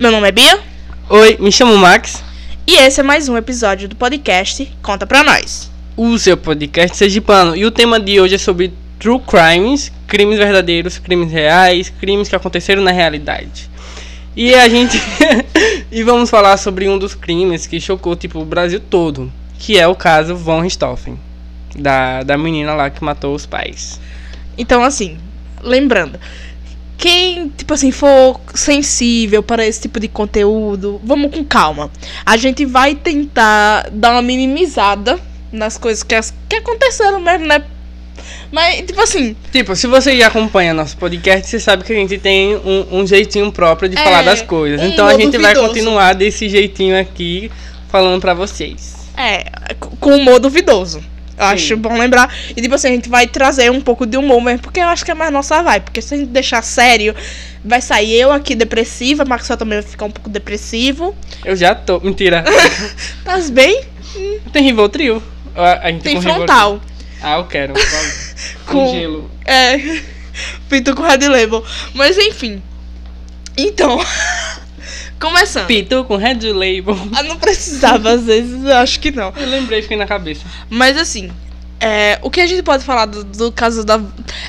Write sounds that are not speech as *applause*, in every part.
Meu nome é Bia. Oi, me chamo Max. E esse é mais um episódio do podcast Conta Pra Nós. O seu podcast sergipano. E o tema de hoje é sobre true crimes, crimes verdadeiros, crimes reais, crimes que aconteceram na realidade. E a gente *laughs* e vamos falar sobre um dos crimes que chocou tipo o Brasil todo, que é o caso von Richthofen, da da menina lá que matou os pais. Então, assim, lembrando, quem, tipo assim, for sensível para esse tipo de conteúdo, vamos com calma. A gente vai tentar dar uma minimizada nas coisas que, as, que aconteceram mesmo, né? Mas, tipo assim. Tipo, se você já acompanha nosso podcast, você sabe que a gente tem um, um jeitinho próprio de É, falar das coisas. um então a gente vai duvidoso. continuar desse jeitinho aqui, falando pra vocês. É, com humor duvidoso. Eu Sim. acho bom lembrar. E tipo assim, a gente vai trazer um pouco de humor mesmo, porque eu acho que é mais nossa vibe. Porque se a gente deixar sério, vai sair eu aqui depressiva, Maxwell também vai ficar um pouco depressivo. Eu já tô. Mentira. *laughs* Tá bem? tem Rivotril? A, a gente Tem frontal. Rivotril. Ah, eu quero. *laughs* Com, Com- gelo. É. *laughs* Pinto com Red Label. Mas enfim. Então. Começando. Pitu com Red Label. Ah, não precisava, às vezes, eu acho que não. Eu lembrei, fiquei na cabeça. Mas assim, é, o que a gente pode falar do, do caso da.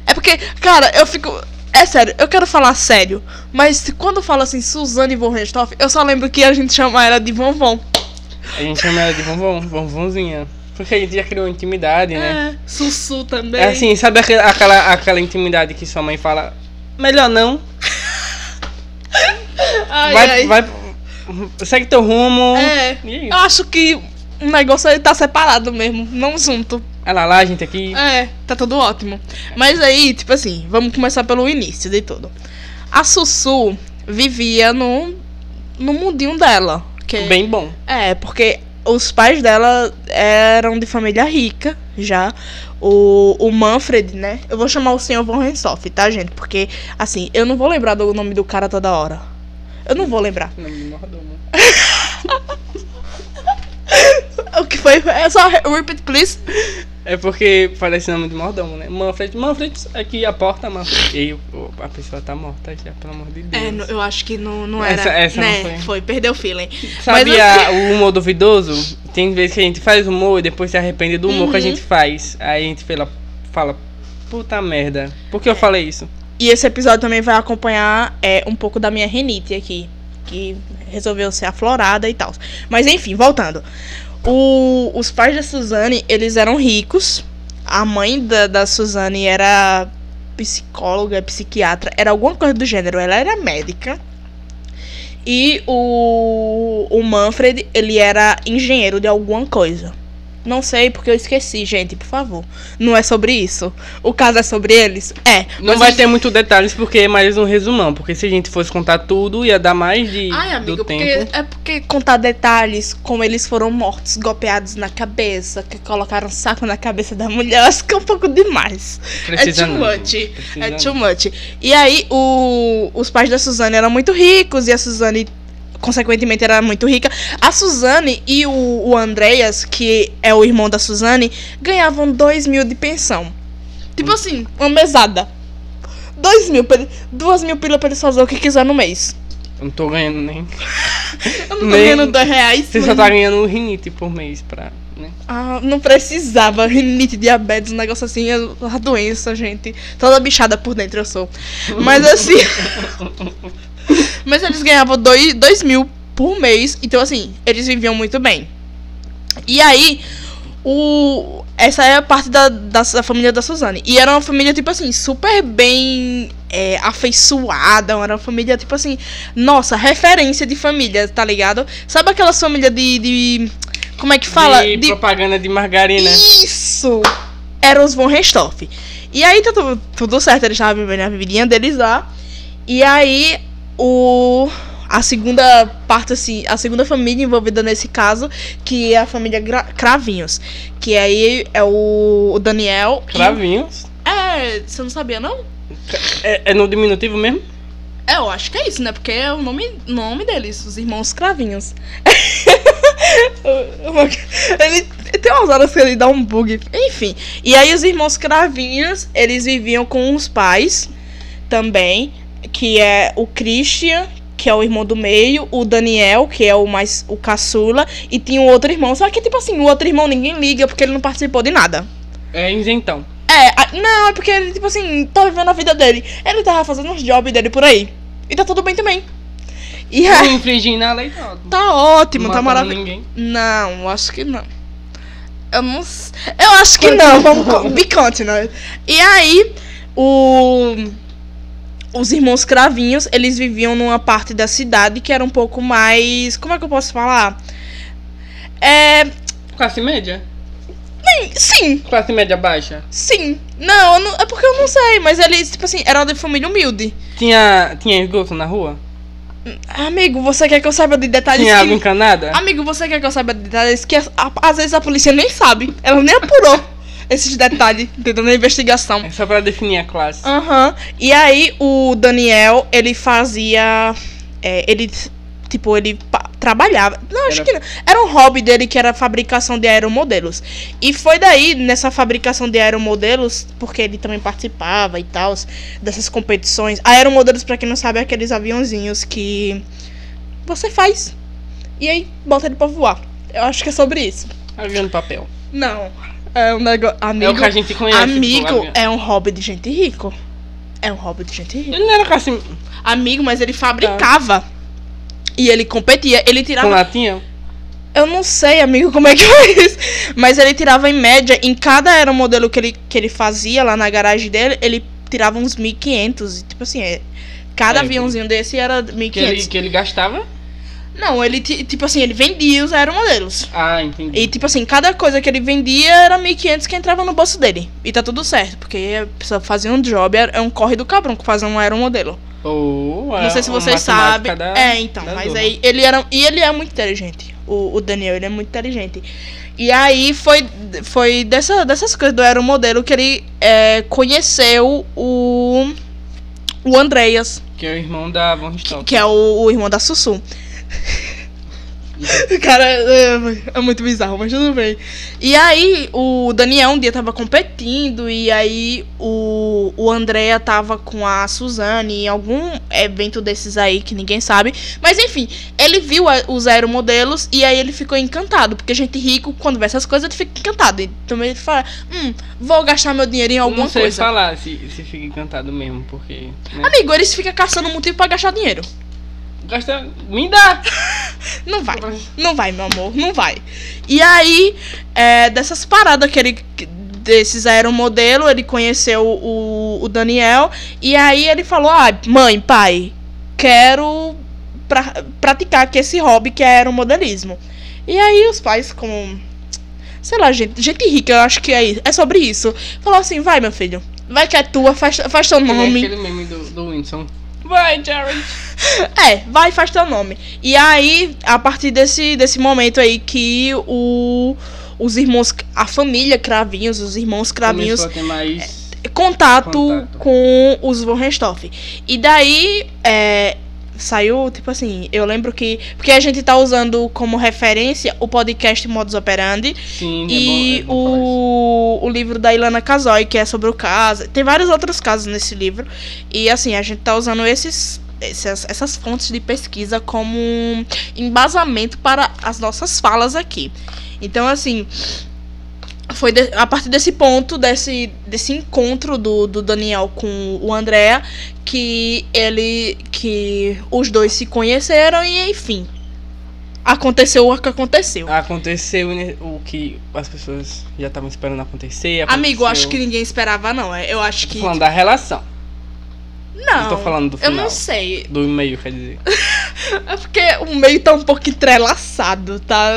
É porque, cara, eu fico. É sério, eu quero falar sério. Mas quando eu falo assim, Suzane von Richthofen, eu só lembro que a gente chama ela de Vonvon. A gente chama ela de Vonvon, Vonvonzinha. Porque a gente já criou intimidade, né? É, Sussu também. É assim, sabe aquela, aquela, aquela intimidade que sua mãe fala, melhor não, Ai, vai, ai. vai, segue teu rumo. É, é eu acho que o negócio aí tá separado mesmo, não junto. Olha lá, a gente aqui. É, tá tudo ótimo. Mas aí, tipo assim, vamos começar pelo início de tudo. A Sussu vivia no, no mundinho dela. Que Bem bom. É, porque os pais dela eram de família rica já. O, o Manfred, né? Eu vou chamar o senhor Von Richthofen, tá, gente? Porque, assim, eu não vou lembrar do nome do cara toda hora. Eu não vou lembrar. Nome de mordomo. O que foi? É só repeat, please. É porque parece nome de mordomo, né? Manfred, Manfred, aqui a porta, Manfred. E aí, a pessoa tá morta já, pelo amor de Deus. É, no- eu acho que não, não era. Essa- essa não né? foi. Foi, perdeu o feeling. Sabe Mas, a- o humor duvidoso? Tem vezes que a gente faz humor e depois se arrepende do humor que a Uhum. gente faz. Aí a gente fala, fala puta merda. Por que eu falei isso? E esse episódio também vai acompanhar é, um pouco da minha renite aqui, que resolveu ser aflorada e tal. Mas enfim, voltando. O- os pais da Suzane, eles eram ricos. A mãe da, da Suzane era psicóloga, psiquiatra, era alguma coisa do gênero. Ela era médica. E o, o Manfred, ele era engenheiro de alguma coisa. Não sei porque eu esqueci, gente, por favor. Não é sobre isso. O caso é sobre eles? É. Não vai eles- ter muito detalhes porque é mais um resumão. Porque se a gente fosse contar tudo, ia dar mais de, Ai, amigo, do porque, tempo. é porque contar detalhes, como eles foram mortos, golpeados na cabeça, que colocaram um saco na cabeça da mulher, acho que é um pouco demais. Precisa é too não, much. gente. Precisa É não. too much. E aí, o, os pais da Suzane eram muito ricos e a Suzane, consequentemente, era muito rica. A Suzane e o, o Andreas, que é o irmão da Suzane, ganhavam 2 mil de pensão. Tipo assim, uma mesada. 2 mil, duas mil pila pra eles fazer o que quiser no mês. Eu não tô ganhando nem. *laughs* Eu não tô Nem- ganhando 2 reais. Você só mas- tá ganhando rinite por mês pra. Né? Ah, não precisava. Rinite, diabetes, um negócio assim, é a doença, gente. Toda bichada por dentro eu sou. Mas assim. *laughs* mas eles ganhavam 2 mil por mês. Então, assim, eles viviam muito bem. E aí, o. Essa é a parte da, da, da família da Suzane. E era uma família, tipo assim, super bem é, afeiçoada. Era uma família, tipo assim, nossa, referência de família, tá ligado? Sabe aquelas famílias de. de como é que fala? De, propaganda de margarina. Isso! Eram os Von Richthofen. E aí tudo, tudo certo, eles estavam vivendo a vidinha deles lá. E aí o a segunda parte assim, a segunda família envolvida nesse caso, que é a família Gra- Cravinhos, que aí é o, o Daniel e Cravinhos. É, você não sabia não? É, é no diminutivo mesmo? É, eu acho que é isso, né? Porque é o nome, nome deles, os irmãos Cravinhos. *laughs* ele tem umas horas que ele dá um bug. Enfim. E aí os irmãos Cravinhos, eles viviam com os pais também, que é o Christian que é o irmão do meio, o Daniel, que é o mais o caçula, e tinha um outro irmão. Só que, tipo assim, o outro irmão ninguém liga porque ele não participou de nada. É isentão. É, a- não, é porque ele, tipo assim, tá vivendo a vida dele. Ele tava fazendo uns jobs dele por aí. E tá tudo bem também. E Não aí, infringindo a lei, tá. tá ótimo, tá Matando maravilhoso. ninguém. Não, acho que não. Eu não Eu acho que não, vamos be continue. E aí, o os irmãos Cravinhos, eles viviam numa parte da cidade que era um pouco mais, como é que eu posso falar? É, Classe média? sim, Classe média baixa? sim. Não, não- é porque eu não sei, mas eles, tipo assim, eram de família humilde. Tinha, tinha esgoto na rua? Amigo, você quer que eu saiba de detalhes Tinha água que... encanada? Amigo, você quer que eu saiba de detalhes que às vezes a polícia nem sabe. Ela nem apurou esses detalhes, entendeu? Na investigação. É só pra definir a classe. Aham. E aí o Daniel, ele fazia. é, ele, tipo, ele trabalhava. Não, acho Era- que não. Era um hobby dele que era a fabricação de aeromodelos. E foi daí, nessa fabricação de aeromodelos, porque ele também participava e tal, dessas competições. Aeromodelos, pra quem não sabe, é aqueles aviãozinhos que você faz. E aí bota ele pra voar. Eu acho que é sobre isso. Avião de papel. Não. É um negócio. Amigo, é o que a gente conhece. amigo tipo, avião. é um hobby de gente rico. É um hobby de gente rica. Ele não era classe Amigo, mas ele fabricava. E ele competia. Ele com tirava. latinha? Eu não sei, amigo, como é que foi isso. Mas ele tirava em média, em cada aeromodelo que ele, que ele fazia lá na garagem dele, ele tirava uns 1.500. e, Tipo assim, é, cada É, aviãozinho desse era Que 1.500. ele, que ele gastava? Não, ele, ti- tipo assim, ele vendia os aeromodelos. Ah, entendi. E, tipo assim, cada coisa que ele vendia era 1.500 que entrava no bolso dele. E tá tudo certo, porque a pessoa fazia um job, é é um corre do cabrão que fazer um aeromodelo. Ou Não sei se vocês sabem. da- é, então, mas Zorra. aí ele era. E ele é muito inteligente. O, o Daniel, ele é muito inteligente. E aí foi, foi dessa, dessas coisas do aeromodelo que ele é, conheceu o. O Andreas, Que é o irmão da Von Richthofen. que é o, o irmão da Sussu. *laughs* Cara, é, é muito bizarro, mas tudo bem. E aí, o Daniel um dia tava competindo, e aí o, o Andrea tava com a Suzane em algum evento desses aí que ninguém sabe. Mas enfim, ele viu a- os aeromodelos e aí ele ficou encantado. Porque gente rico, quando vê essas coisas, ele fica encantado. Então ele fala: Hum, vou gastar meu dinheiro em alguma não sei coisa. falar se, se fica encantado mesmo, porque. Né? Amigo, eles ficam caçando motivo pra gastar dinheiro. Gasta. Me dá! *laughs* Não vai. Não vai, meu amor, não vai. E aí, é, dessas paradas que ele. Desses aeromodelo, ele conheceu o, o Daniel. E aí ele falou: Ah, mãe, pai, quero pra, praticar aqui esse hobby que é aeromodelismo. E aí os pais, com. Sei lá, gente, gente rica, eu acho que é, é sobre isso. Falou assim: vai, meu filho. Vai que é tua, faz, faz teu nem nome. aquele meme do, do Winston. Vai, Jared! *laughs* É, vai e faz teu nome. E aí, a partir desse, desse momento aí que o, os irmãos, a família Cravinhos, os irmãos Cravinhos, mais. contato, Contato. com os Von Richthofen. E daí, é, saiu, tipo assim, eu lembro que... Porque a gente tá usando como referência o podcast Modus Operandi Sim, e é bom, é bom o, o livro da Ilana Casoy, que é sobre o caso. Tem vários outros casos nesse livro. E assim, a gente tá usando esses, essas, essas fontes de pesquisa como um embasamento para as nossas falas aqui. Então, assim. Foi de- a partir desse ponto, desse, desse encontro do, do Daniel com o André, que ele. que os dois se conheceram e enfim. Aconteceu o que aconteceu. Aconteceu né, o que as pessoas já estavam esperando acontecer. Amigo, eu acho aconteceu. que ninguém esperava, não. É, Eu acho Tô que. falando da relação. Não. Eu tô falando do Eu final. não sei. Do e-mail, quer dizer. *laughs* É porque o meio tá um pouco entrelaçado, tá?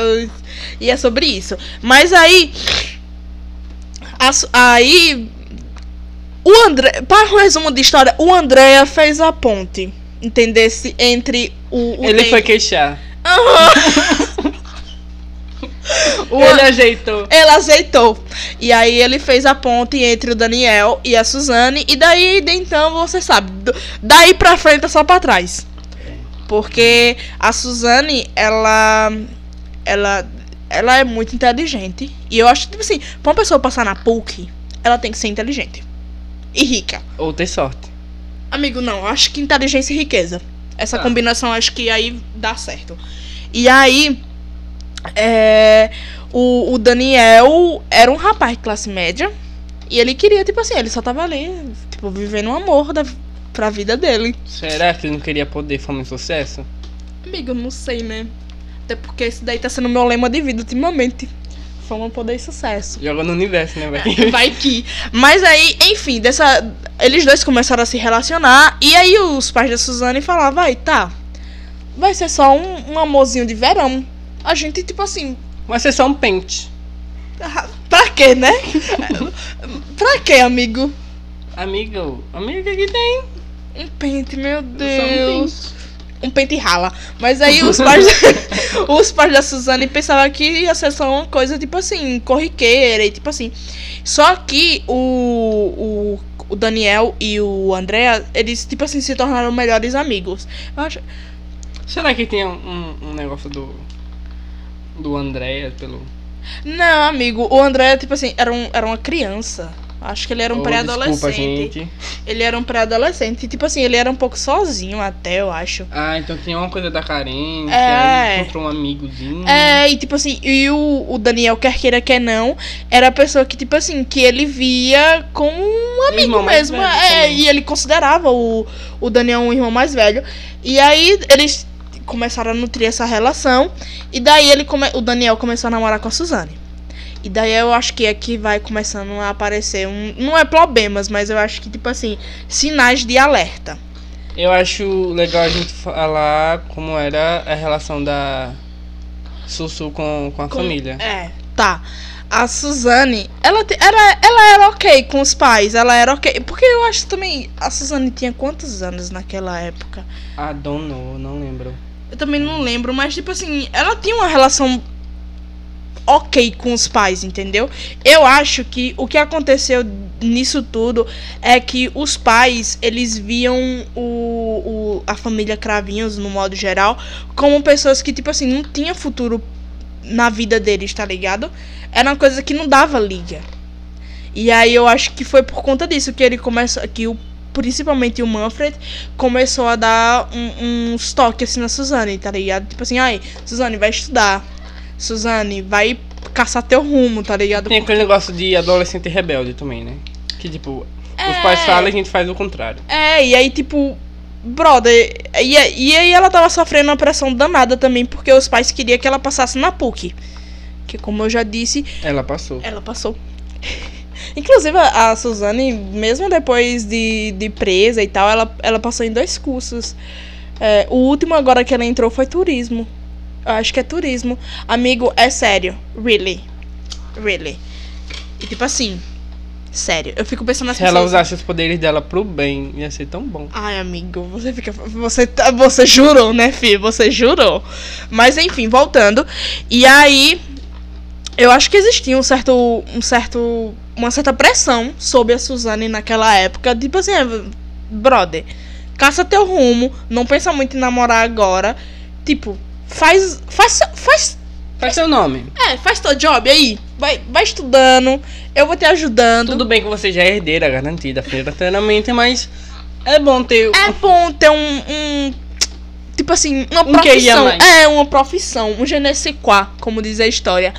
E é sobre isso. Mas aí. Aí. O André. Para o resumo de história, o Andréa fez a ponte. Entendesse? Entre o. o Ele foi queixar. *laughs* o Ele ajeitou. Ele aceitou. E aí ele fez a ponte entre o Daniel e a Suzane. E daí, de então, você sabe. Daí pra frente é só pra trás. Porque a Suzane, ela. Ela. Ela é muito inteligente. E eu acho, tipo assim, pra uma pessoa passar na PUC, ela tem que ser inteligente. E rica. Ou ter sorte. Amigo, não, eu acho que inteligência e riqueza. Essa Tá. combinação acho que aí dá certo. E aí, é, o, o Daniel era um rapaz de classe média. E ele queria, tipo assim, ele só tava ali, tipo, vivendo um amor da, pra vida dele. Será que ele não queria poder, fama e sucesso? Amiga, eu não sei, né? Até porque esse daí tá sendo meu lema de vida ultimamente. Fama, poder e sucesso. Joga no universo, né, velho? *laughs* Vai que. Mas aí, enfim, dessa. Eles dois começaram a se relacionar. E aí os pais da Suzane falavam, vai, tá. Vai ser só um, um amorzinho de verão. A gente, tipo assim. Vai ser só um pente. ah, Pra quê, né? *laughs* pra quê, amigo? Amigo, amigo, o que tem? Um pente, meu Deus. Um pente rala. Mas aí os *laughs* pais, *laughs* os pais da Suzane pensavam que ia ser só uma coisa, tipo assim, corriqueira e tipo assim. Só que o, o, o Daniel e o André, eles, tipo assim, se tornaram melhores amigos. Eu acho. Será que tem um, um negócio do. Do André pelo. Não, amigo, o André, tipo assim, era, um, era uma criança. Acho que ele era um Oh, pré-adolescente. Ele era um pré-adolescente. Tipo assim, ele era um pouco sozinho até, eu acho. Ah, então tinha uma coisa da carência. É. encontrou um amigozinho. É, e tipo assim, e o, o Daniel, quer queira, quer não, era a pessoa que, tipo assim, que ele via como um amigo irmão mesmo. É, também. e ele considerava o, o Daniel um irmão mais velho. E aí eles começaram a nutrir essa relação. E daí ele come, o Daniel começou a namorar com a Suzane. E daí eu acho que aqui vai começando a aparecer um. Não é problemas, mas eu acho que, tipo assim, sinais de alerta. Eu acho legal a gente falar como era a relação da Sussu com, com a Com- família. É, tá. A Suzane, ela, te- era, ela era ok com os pais, ela era ok. Porque eu acho também. A Suzane tinha quantos anos naquela época? Ah, don't know, não lembro. Eu também não lembro, mas tipo assim, ela tinha uma relação ok com os pais, entendeu? Eu acho que o que aconteceu nisso tudo é que os pais, eles viam o, o, a família Cravinhos, no modo geral, como pessoas que, tipo assim, não tinha futuro na vida deles, tá ligado? Era uma coisa que não dava liga. E aí eu acho que foi por conta disso que ele começou, que o principalmente o Manfred começou a dar um, uns toques assim na Suzane, tá ligado? Tipo assim, ai, Suzane, vai estudar. Suzane, vai caçar teu rumo, tá ligado? Tem aquele negócio de adolescente rebelde também, né? Que tipo, os É. pais falam e a gente faz o contrário. É, e aí, tipo, brother, e, e aí ela tava sofrendo uma pressão danada também, porque os pais queriam que ela passasse na PUC. Que como eu já disse, Ela passou. ela passou. *laughs* Inclusive, a a Suzane, mesmo depois de, de presa e tal, ela, ela passou em dois cursos. É, o último agora que ela entrou foi turismo. Eu acho que é turismo. Amigo, é sério. Really. Really. E tipo assim, sério. Eu fico pensando nas Se ela pessoas. usasse os poderes dela pro bem, ia ser tão bom. Ai, amigo, você fica. Você, tá- você jurou, né, filho? Você jurou. Mas enfim, voltando. E aí. Eu acho que existia um certo. Um certo. Uma certa pressão sobre a Suzane naquela época. Tipo assim, brother, caça teu rumo. Não pensa muito em namorar agora. Tipo, faz. Faz. Faz. Faz seu nome. É, faz teu job aí. Vai, vai estudando. Eu vou te ajudando. Tudo bem que você já é herdeira garantida financeiramente, mas é bom ter. É bom ter um. um- tipo assim, uma Um profissão. É, uma profissão. Um je ne sais quoi, como diz a história.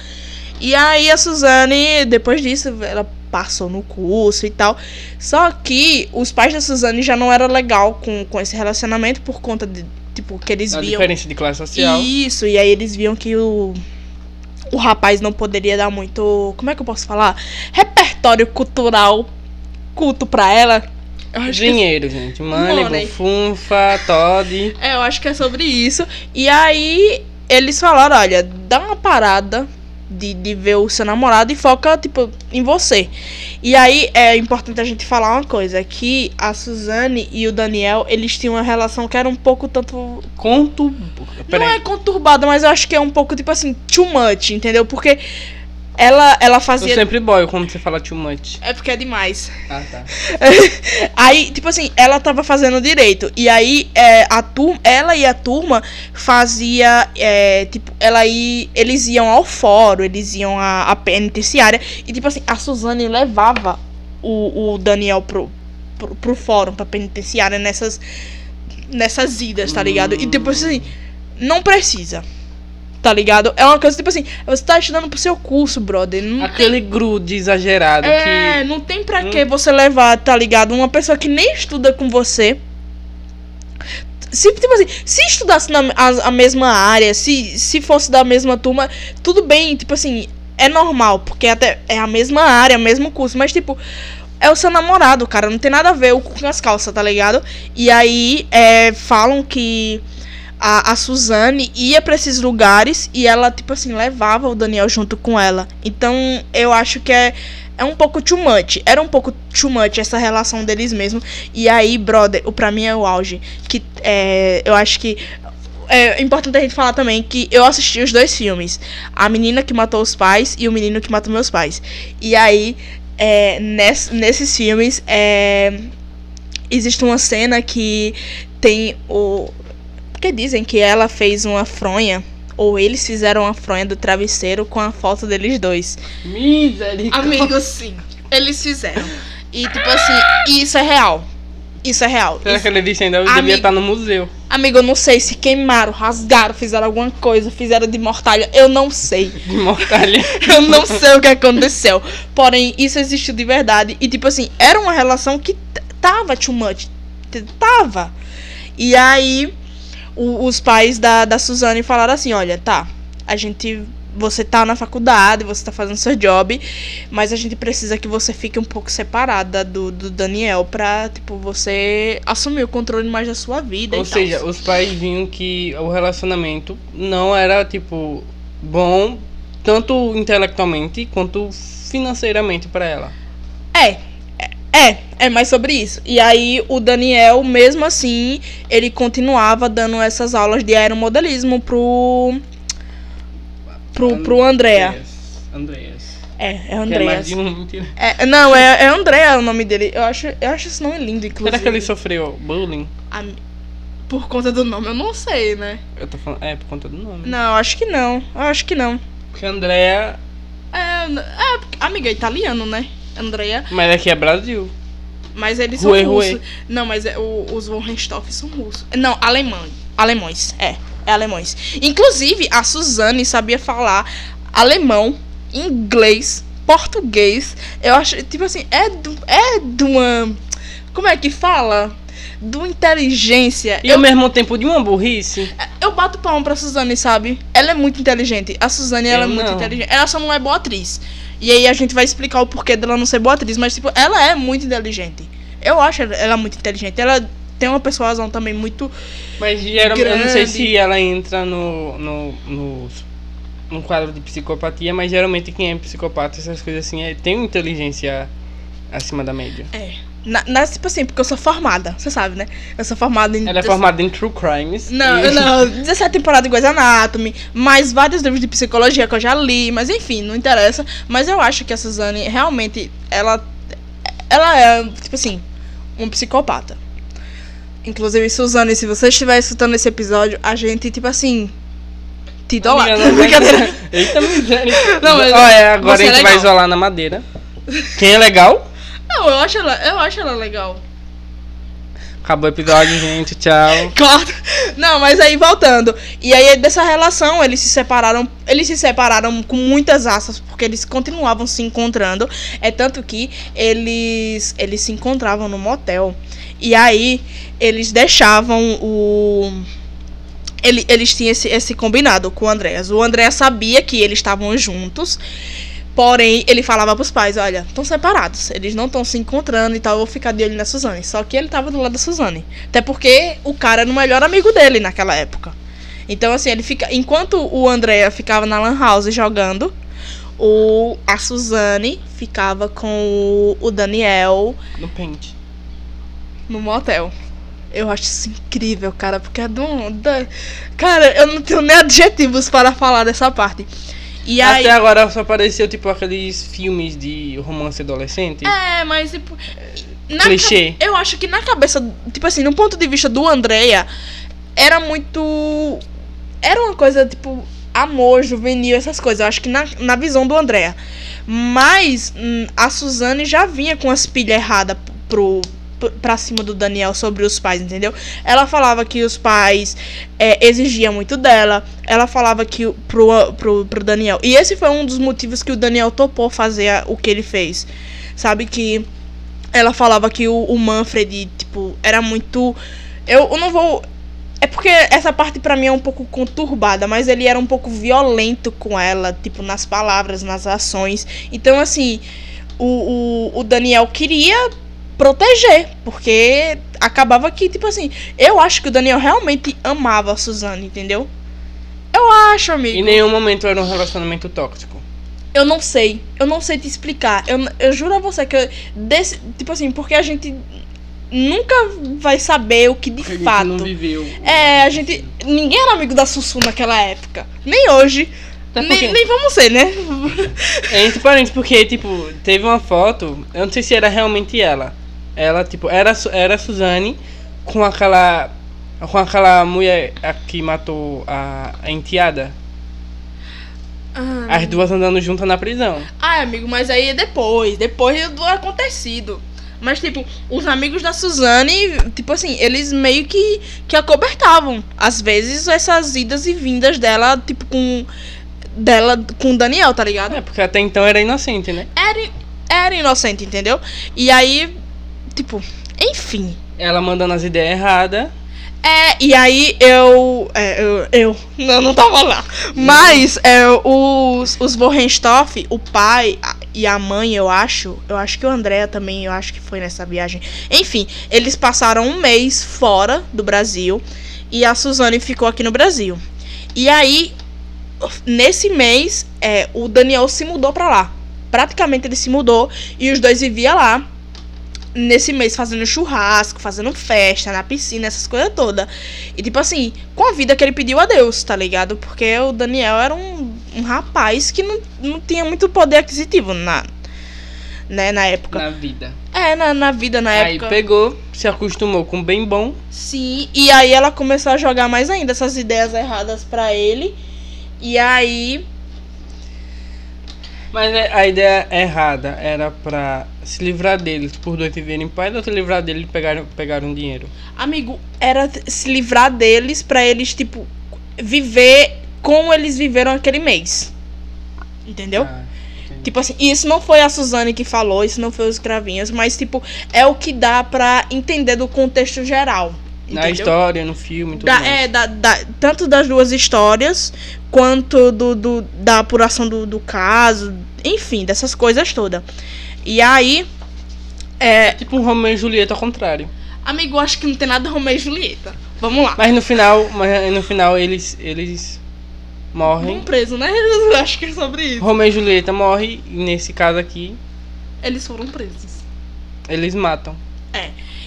E aí a Suzane, depois disso, ela passou no curso e tal. Só que os pais da Suzane já não eram legal com, com esse relacionamento por conta de, tipo, que eles a viam. diferença de classe social. Isso, e aí eles viam que o. O rapaz não poderia dar muito. Como é que eu posso falar? Repertório cultural culto pra ela. Eu acho que Dinheiro, gente. Money, Money. bufunfa, Todd. É, eu acho que é sobre isso. E aí eles falaram, olha, dá uma parada de, de ver o seu namorado e foca, tipo, em você. E aí é importante a gente falar uma coisa, que a Suzane e o Daniel, eles tinham uma relação que era um pouco tanto. Conto. Não é conturbada, mas eu acho que é um pouco, tipo assim, too much, entendeu? Porque ela, ela Eu fazia. sempre boio quando você fala too much. É porque é demais. Ah, tá. *laughs* aí, tipo assim, ela tava fazendo direito. E aí, é, a turma, ela e a turma fazia, é, tipo, ela ia, eles iam ao fórum, eles iam à, à penitenciária. E, tipo assim, a Suzane levava o, o Daniel pro, pro, pro fórum, pra penitenciária, nessas, nessas idas, tá ligado? E tipo assim, não precisa. Tá ligado? É uma coisa tipo assim, você tá estudando pro seu curso, brother. Não Aquele grude exagerado tem, é, que. não tem pra Hum. que você levar, tá ligado? Uma pessoa que nem estuda com você. Se, tipo assim, se estudasse na a, a mesma área, se, se fosse da mesma turma, tudo bem, tipo assim, é normal, porque até é a mesma área, mesmo curso, mas tipo, é o seu namorado, cara, não tem nada a ver o com as calças, tá ligado? E aí, é, falam que a, a Suzane ia pra esses lugares e ela, tipo assim, levava o Daniel junto com ela. Então, eu acho que é, é um pouco too much. Era um pouco too much essa relação deles mesmo. E aí, brother, o pra mim é o auge. Que é, eu acho que. É importante a gente falar também que eu assisti os dois filmes. A menina que matou os pais e o menino que matou meus pais. E aí, é, ness, nesses filmes, é, existe uma cena que tem o. Porque dizem que ela fez uma fronha. Ou eles fizeram uma fronha do travesseiro com a foto deles dois. Misericórdia. Amigos, sim. Eles fizeram. E tipo assim, isso é real. Isso é real. Será Isso- que ele disse ainda? Eu Amigo. devia estar no museu. Amigo, eu não sei se queimaram, rasgaram, fizeram alguma coisa, fizeram de mortalha. Eu não sei. *laughs* De mortalha. *laughs* Eu não sei o que aconteceu. Porém, isso existiu de verdade. E, tipo assim, era uma relação que t- tava too much. T- Tava. E aí, o- os pais da, da Suzane falaram assim: olha, tá, a gente. Você tá na faculdade, você tá fazendo seu job, mas a gente precisa que você fique um pouco separada do, do Daniel pra, tipo, você assumir o controle mais da sua vida. Ou seja, tals. os pais viam que o relacionamento não era, tipo, bom, tanto intelectualmente quanto financeiramente pra ela. É, é, é mais sobre isso. E aí o Daniel, mesmo assim, ele continuava dando essas aulas de aeromodelismo pro. pro, pro Andrea. Andreas. É, é Que é um. É, não, é, é Andrea o nome dele. Eu acho, eu acho esse nome lindo, inclusive. Será que ele sofreu bullying? Am- Por conta do nome, eu não sei, né? Eu tô falando. É, por conta do nome. Não, eu acho que não. Eu acho que não. Porque Andrea. É, é amiga, é italiano, né? Andrea. Mas aqui é Brasil. Mas eles são Rue, russos. rue. Não, mas é, o- os von Richthofen são russos. Não, alemão. Alemães, é. É alemães. Inclusive, a Suzane sabia falar alemão, inglês, português. Eu acho, tipo assim, é, do, é de uma. Como é que fala? De uma inteligência. E ao mesmo tempo de uma burrice. Eu bato palma pra Suzane, sabe? Ela é muito inteligente. A Suzane, ela Eu é muito não. inteligente. Ela só não é boa atriz. E aí a gente vai explicar o porquê dela não ser boa atriz. Mas, tipo, ela é muito inteligente. Eu acho ela muito inteligente. Ela tem uma persuasão também muito. Mas geralmente, eu não sei se ela entra no, no, no, no quadro de psicopatia, mas geralmente quem é psicopata, essas coisas assim, é, tem inteligência acima da média. É. Na, na- tipo assim, porque eu sou formada, você sabe, né? Eu sou formada em. Ela é formada em True Crimes. Não, e- não, 17 temporadas de Grey's Anatomy, mais vários livros de psicologia que eu já li, mas enfim, não interessa. Mas eu acho que a Suzane realmente, ela, ela é, tipo assim, um psicopata. Inclusive, Suzane, se você estiver escutando esse episódio, a gente, tipo assim, te idolatra. *laughs* Brincadeira. Eita miséria. Não, mas Olha, agora a é gente vai legal. isolar na madeira. Quem é legal? Não, eu acho ela, eu acho ela legal. Acabou o episódio, gente. Tchau. *laughs* Claro. Não, mas aí voltando. E aí dessa relação, eles se separaram, eles se separaram com muitas asas, porque eles continuavam se encontrando. É tanto que eles eles se encontravam no motel. E aí eles deixavam o ele- eles tinham esse, esse combinado com o Andréas. O André sabia que eles estavam juntos. Porém, ele falava pros pais, olha, estão separados, eles não estão se encontrando e tal, eu vou ficar de olho na Suzane. Só que ele tava do lado da Suzane. Até porque o cara era o melhor amigo dele naquela época. Então, assim, ele fica. Enquanto o André ficava na Lan House jogando, o, a Suzane ficava com o, o Daniel No pente. no motel. Eu acho isso incrível, cara, porque é da- Cara, eu não tenho nem adjetivos para falar dessa parte. E aí. Até agora só apareceu, tipo, aqueles filmes de romance adolescente. É, mas tipo. na Clichê. ca- Eu acho que na cabeça, tipo assim, no ponto de vista do Andrea, era muito. Era uma coisa, tipo, amor, juvenil, essas coisas. Eu acho que na, na visão do Andrea. Mas hum, a Suzane já vinha com as pilhas erradas pro, pra cima do Daniel sobre os pais, entendeu? Ela falava que os pais é, exigiam muito dela. Ela falava que pro, pro, pro Daniel. E esse foi um dos motivos que o Daniel topou fazer o que ele fez. Sabe que ela falava que o, o Manfred, tipo, era muito. Eu, eu não vou. É porque essa parte pra mim é um pouco conturbada, mas ele era um pouco violento com ela, tipo, nas palavras, nas ações. Então, assim, o, o, o Daniel queria proteger, porque acabava que, tipo assim, eu acho que o Daniel realmente amava a Suzane, entendeu? Eu acho, amigo. Em nenhum momento era um relacionamento tóxico. Eu não sei. Eu não sei te explicar. Eu, eu juro a você que. eu- desse, tipo assim, porque a gente nunca vai saber o que de A gente fato. não viveu. É, a gente. Ninguém era amigo da Sussu naquela época. Nem hoje. Até Nem, nem vamos ser, né? É entre parênteses, porque, tipo, teve uma foto, eu não sei se era realmente ela. Ela, tipo, era, era a Suzane com aquela. Com aquela mulher que matou a, a enteada. As duas andando juntas na prisão. Ai, amigo, mas aí é depois. Depois do acontecido. Mas, tipo, os amigos da Suzane, tipo assim, eles meio que, que acobertavam. Às vezes, essas idas e vindas dela, tipo, com. Dela com o Daniel, tá ligado? É, porque até então era inocente, né? Era, era inocente, entendeu? E aí, tipo, enfim. Ela mandando as ideias erradas. É, e aí eu. é, eu, eu não, não tava lá. Mas é, os, os Vorenstoff, o pai e a mãe, eu acho. Eu acho que o André também, eu acho que foi nessa viagem. Enfim, eles passaram um mês fora do Brasil. E a Suzane ficou aqui no Brasil. E aí, nesse mês, é, o Daniel se mudou pra lá. Praticamente ele se mudou. E os dois viviam lá nesse mês fazendo churrasco, fazendo festa na piscina, essas coisas todas. E tipo assim, com a vida que ele pediu a Deus, tá ligado? Porque o Daniel era um, um rapaz que não, não tinha muito poder aquisitivo na, né, na época. Na vida. É, na, na vida, na Aí época. pegou, se acostumou com bem bom. Sim, e aí ela começou a jogar mais ainda essas ideias erradas pra ele. E aí. Mas é- a ideia errada era pra se livrar deles por dois viverem em paz ou se livrar deles e pegar, pegar um dinheiro. Amigo, era se livrar deles pra eles, tipo, viver como eles viveram aquele mês. Entendeu? Ah. Tipo assim, isso não foi a Suzane que falou, isso não foi os cravinhos, mas, tipo, é o que dá pra entender do contexto geral. Na entendeu? história, no filme, tudo Da, mais. é, da, da- tanto das duas histórias, quanto do, do- da apuração do, do caso, enfim, dessas coisas todas. E aí, é, Tipo um Romeo e Julieta ao contrário. amigo, eu acho que não tem nada Romeu e Julieta. Vamos lá. Mas no final, mas no final eles, eles morrem. Vamos preso, né? Eu acho que é sobre isso. Romeo e Julieta morre e nesse caso aqui Eles foram presos. eles matam.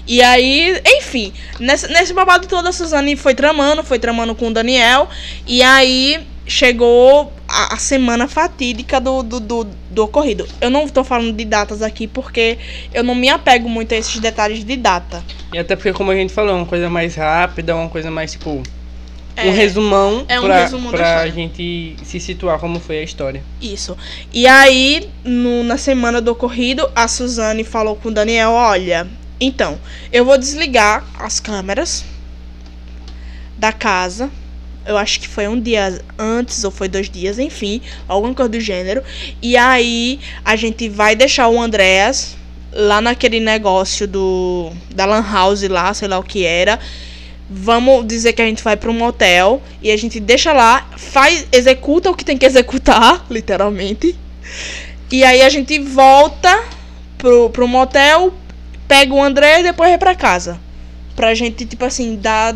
E aí, enfim, nesse, nesse babado todo a Suzane foi tramando, foi tramando com o Daniel. E aí chegou a, a semana fatídica do, do, do, do ocorrido. Eu não tô falando de datas aqui porque eu não me apego muito a esses detalhes de data. E até porque, como a gente falou, é uma coisa mais rápida, uma coisa mais tipo. É, um resumão é um pra, resumo pra história. gente se situar como foi a história. Isso. E aí, no- na semana do ocorrido, a Suzane falou com o Daniel: Olha, então, eu vou desligar as câmeras da casa. Eu acho que foi um dia antes ou foi dois dias, enfim, alguma coisa do gênero. E aí a gente vai deixar o Andréas lá naquele negócio do da Lan House lá, sei lá o que era. Vamos dizer que a gente vai para um motel e a gente deixa lá, faz, executa o que tem que executar, *laughs* literalmente. E aí a gente volta pro, pro motel, pega o André e depois vai pra casa. Pra gente, tipo assim, dar.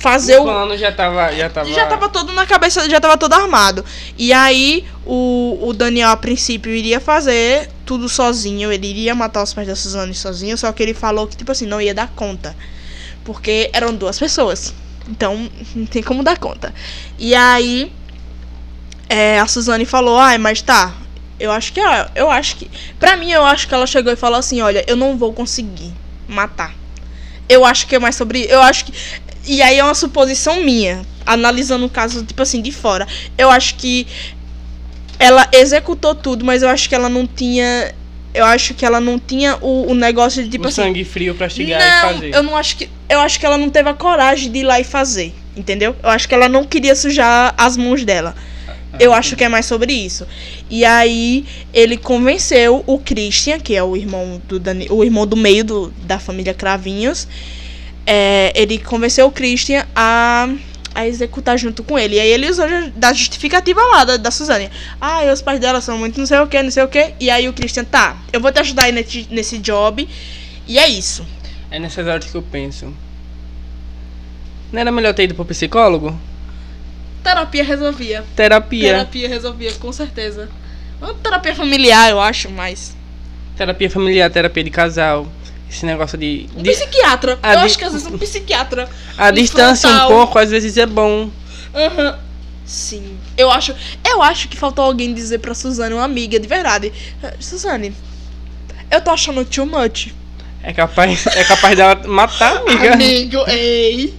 Fazer o o. plano já tava, já tava. Já tava todo na cabeça, já tava todo armado. E aí, o, o Daniel, a princípio, iria fazer tudo sozinho. Ele iria matar os pais da Suzane sozinho. Só que ele falou que, tipo assim, não ia dar conta. Porque eram duas pessoas. Então, não tem como dar conta. E aí, é, a Suzane falou: Ai, mas tá. Eu acho que. ó, Eu acho que. Pra mim, eu acho que ela chegou e falou assim: Olha, eu não vou conseguir matar. Eu acho que é mais sobre. Eu acho que. E aí é uma suposição minha, analisando o caso, tipo assim, de fora. Eu acho que ela executou tudo, mas eu acho que ela não tinha eu acho que ela não tinha o, o negócio de tipo o assim. sangue frio pra chegar não, e fazer. eu não acho que. Eu acho que ela não teve a coragem de ir lá e fazer. Entendeu? Eu acho que ela não queria sujar as mãos dela. Eu acho que é mais sobre isso. E aí ele convenceu o Christian, que é o irmão do Dani, o irmão do meio do, da família Cravinhos. É, ele convenceu o Christian a, a executar junto com ele. E aí ele usou da justificativa lá da, da Suzane. Ah, os pais dela são muito não sei o que, não sei o que. E aí o Christian, tá, eu vou te ajudar aí nesse, nesse job. E é isso. É nessas horas que eu penso. Não era melhor ter ido pro psicólogo? Terapia resolvia. Terapia. Terapia resolvia, com certeza. Uma terapia familiar, eu acho, mas. Terapia familiar, terapia de casal. Esse negócio de. Um de psiquiatra. Eu di- acho que às vezes um psiquiatra. a um distância um frontal. pouco, às vezes é bom. Aham. Sim. Eu acho, eu acho que faltou alguém dizer pra Suzane, uma amiga de verdade. "Eh, Suzane, eu tô achando too much. É capaz, é capaz dela matar a amiga. Amigo, ei.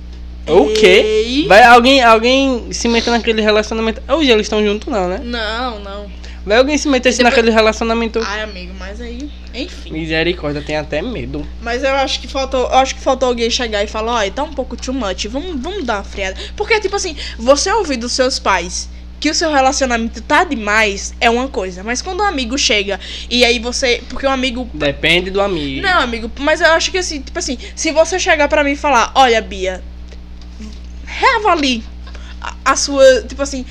O quê? Ei. Vai alguém, alguém se meter naquele relacionamento. Hoje eles estão juntos, não, né? Não, não. Vai alguém se meter Depois- naquele relacionamento. Ai, amigo, mas aí, enfim. Misericórdia, tem até medo. Mas eu acho que faltou, eu acho que faltou alguém chegar e falar, olha, tá um pouco too much, vamos, vamos dar uma friada. Porque, tipo assim, você ouvir dos seus pais que o seu relacionamento tá demais é uma coisa. Mas quando um amigo chega e aí você. Porque um amigo. Depende do amigo. Não, amigo, mas eu acho que assim, tipo assim, se você chegar pra mim e falar, olha, Bia, reavalie a, a sua. Tipo assim.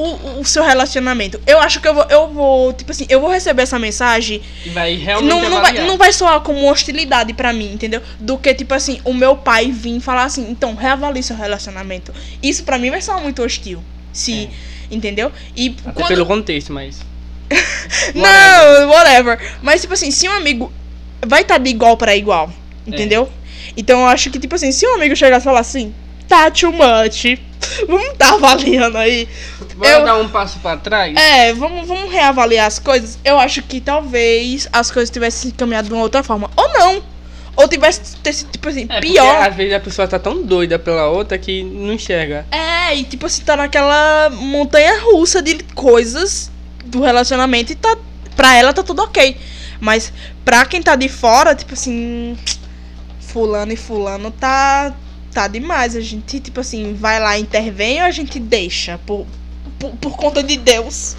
O, o seu relacionamento. Eu acho que eu vou, eu vou. Tipo assim, eu vou receber essa mensagem E vai realmente não, não, vai, não vai soar como hostilidade pra mim, entendeu? Do que, tipo assim, o meu pai vir falar assim, então, reavalie seu relacionamento. Isso pra mim vai soar muito hostil. Se. Entendeu? E Até quando. pelo contexto, mas. *laughs* Não, whatever. Mas, tipo assim, se um amigo vai estar de igual pra igual, entendeu? Então eu acho que, tipo assim, se um amigo chegar e falar assim, tá too much, vamos tá avaliando aí. Bora Eu- dar um passo pra trás? É, vamos, vamos reavaliar as coisas. Eu acho que talvez as coisas tivessem caminhado de uma outra forma. Ou não. Ou tivesse ter sido, tipo assim, É, porque pior. às vezes a pessoa tá tão doida pela outra que não enxerga. É, e tipo assim, tá naquela montanha russa de coisas do relacionamento e tá. Pra ela tá tudo ok. Mas pra quem tá de fora, tipo assim. Fulano e fulano tá. Tá demais. A gente, tipo assim, vai lá, intervém ou a gente deixa por, por, por conta de Deus.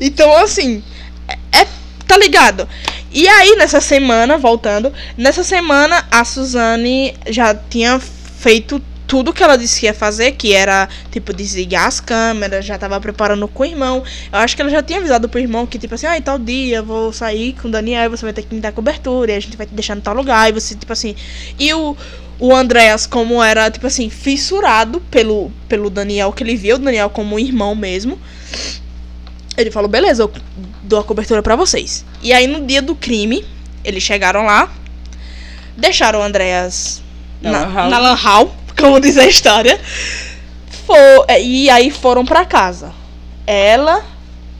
Então, assim. É, é- Tá ligado? E aí, nessa semana, voltando, nessa semana a Suzane já tinha feito tudo que ela disse que ia fazer, que era, tipo, desligar as câmeras, já tava preparando com o irmão. Eu acho que ela já tinha avisado pro irmão que, tipo assim, ah, tal dia vou sair com o Daniel, você vai ter que me dar cobertura, e a gente vai te deixar no tal lugar, e você, tipo assim. E o, o Andréas, como era, tipo assim, fissurado pelo, pelo Daniel, que ele viu o Daniel como um irmão mesmo. Ele falou, beleza, eu dou a cobertura pra vocês. E aí, no dia do crime, eles chegaram lá, deixaram o Andréas Na na, lan house. na lan house, como diz a história. Fo- e aí foram pra casa. Ela,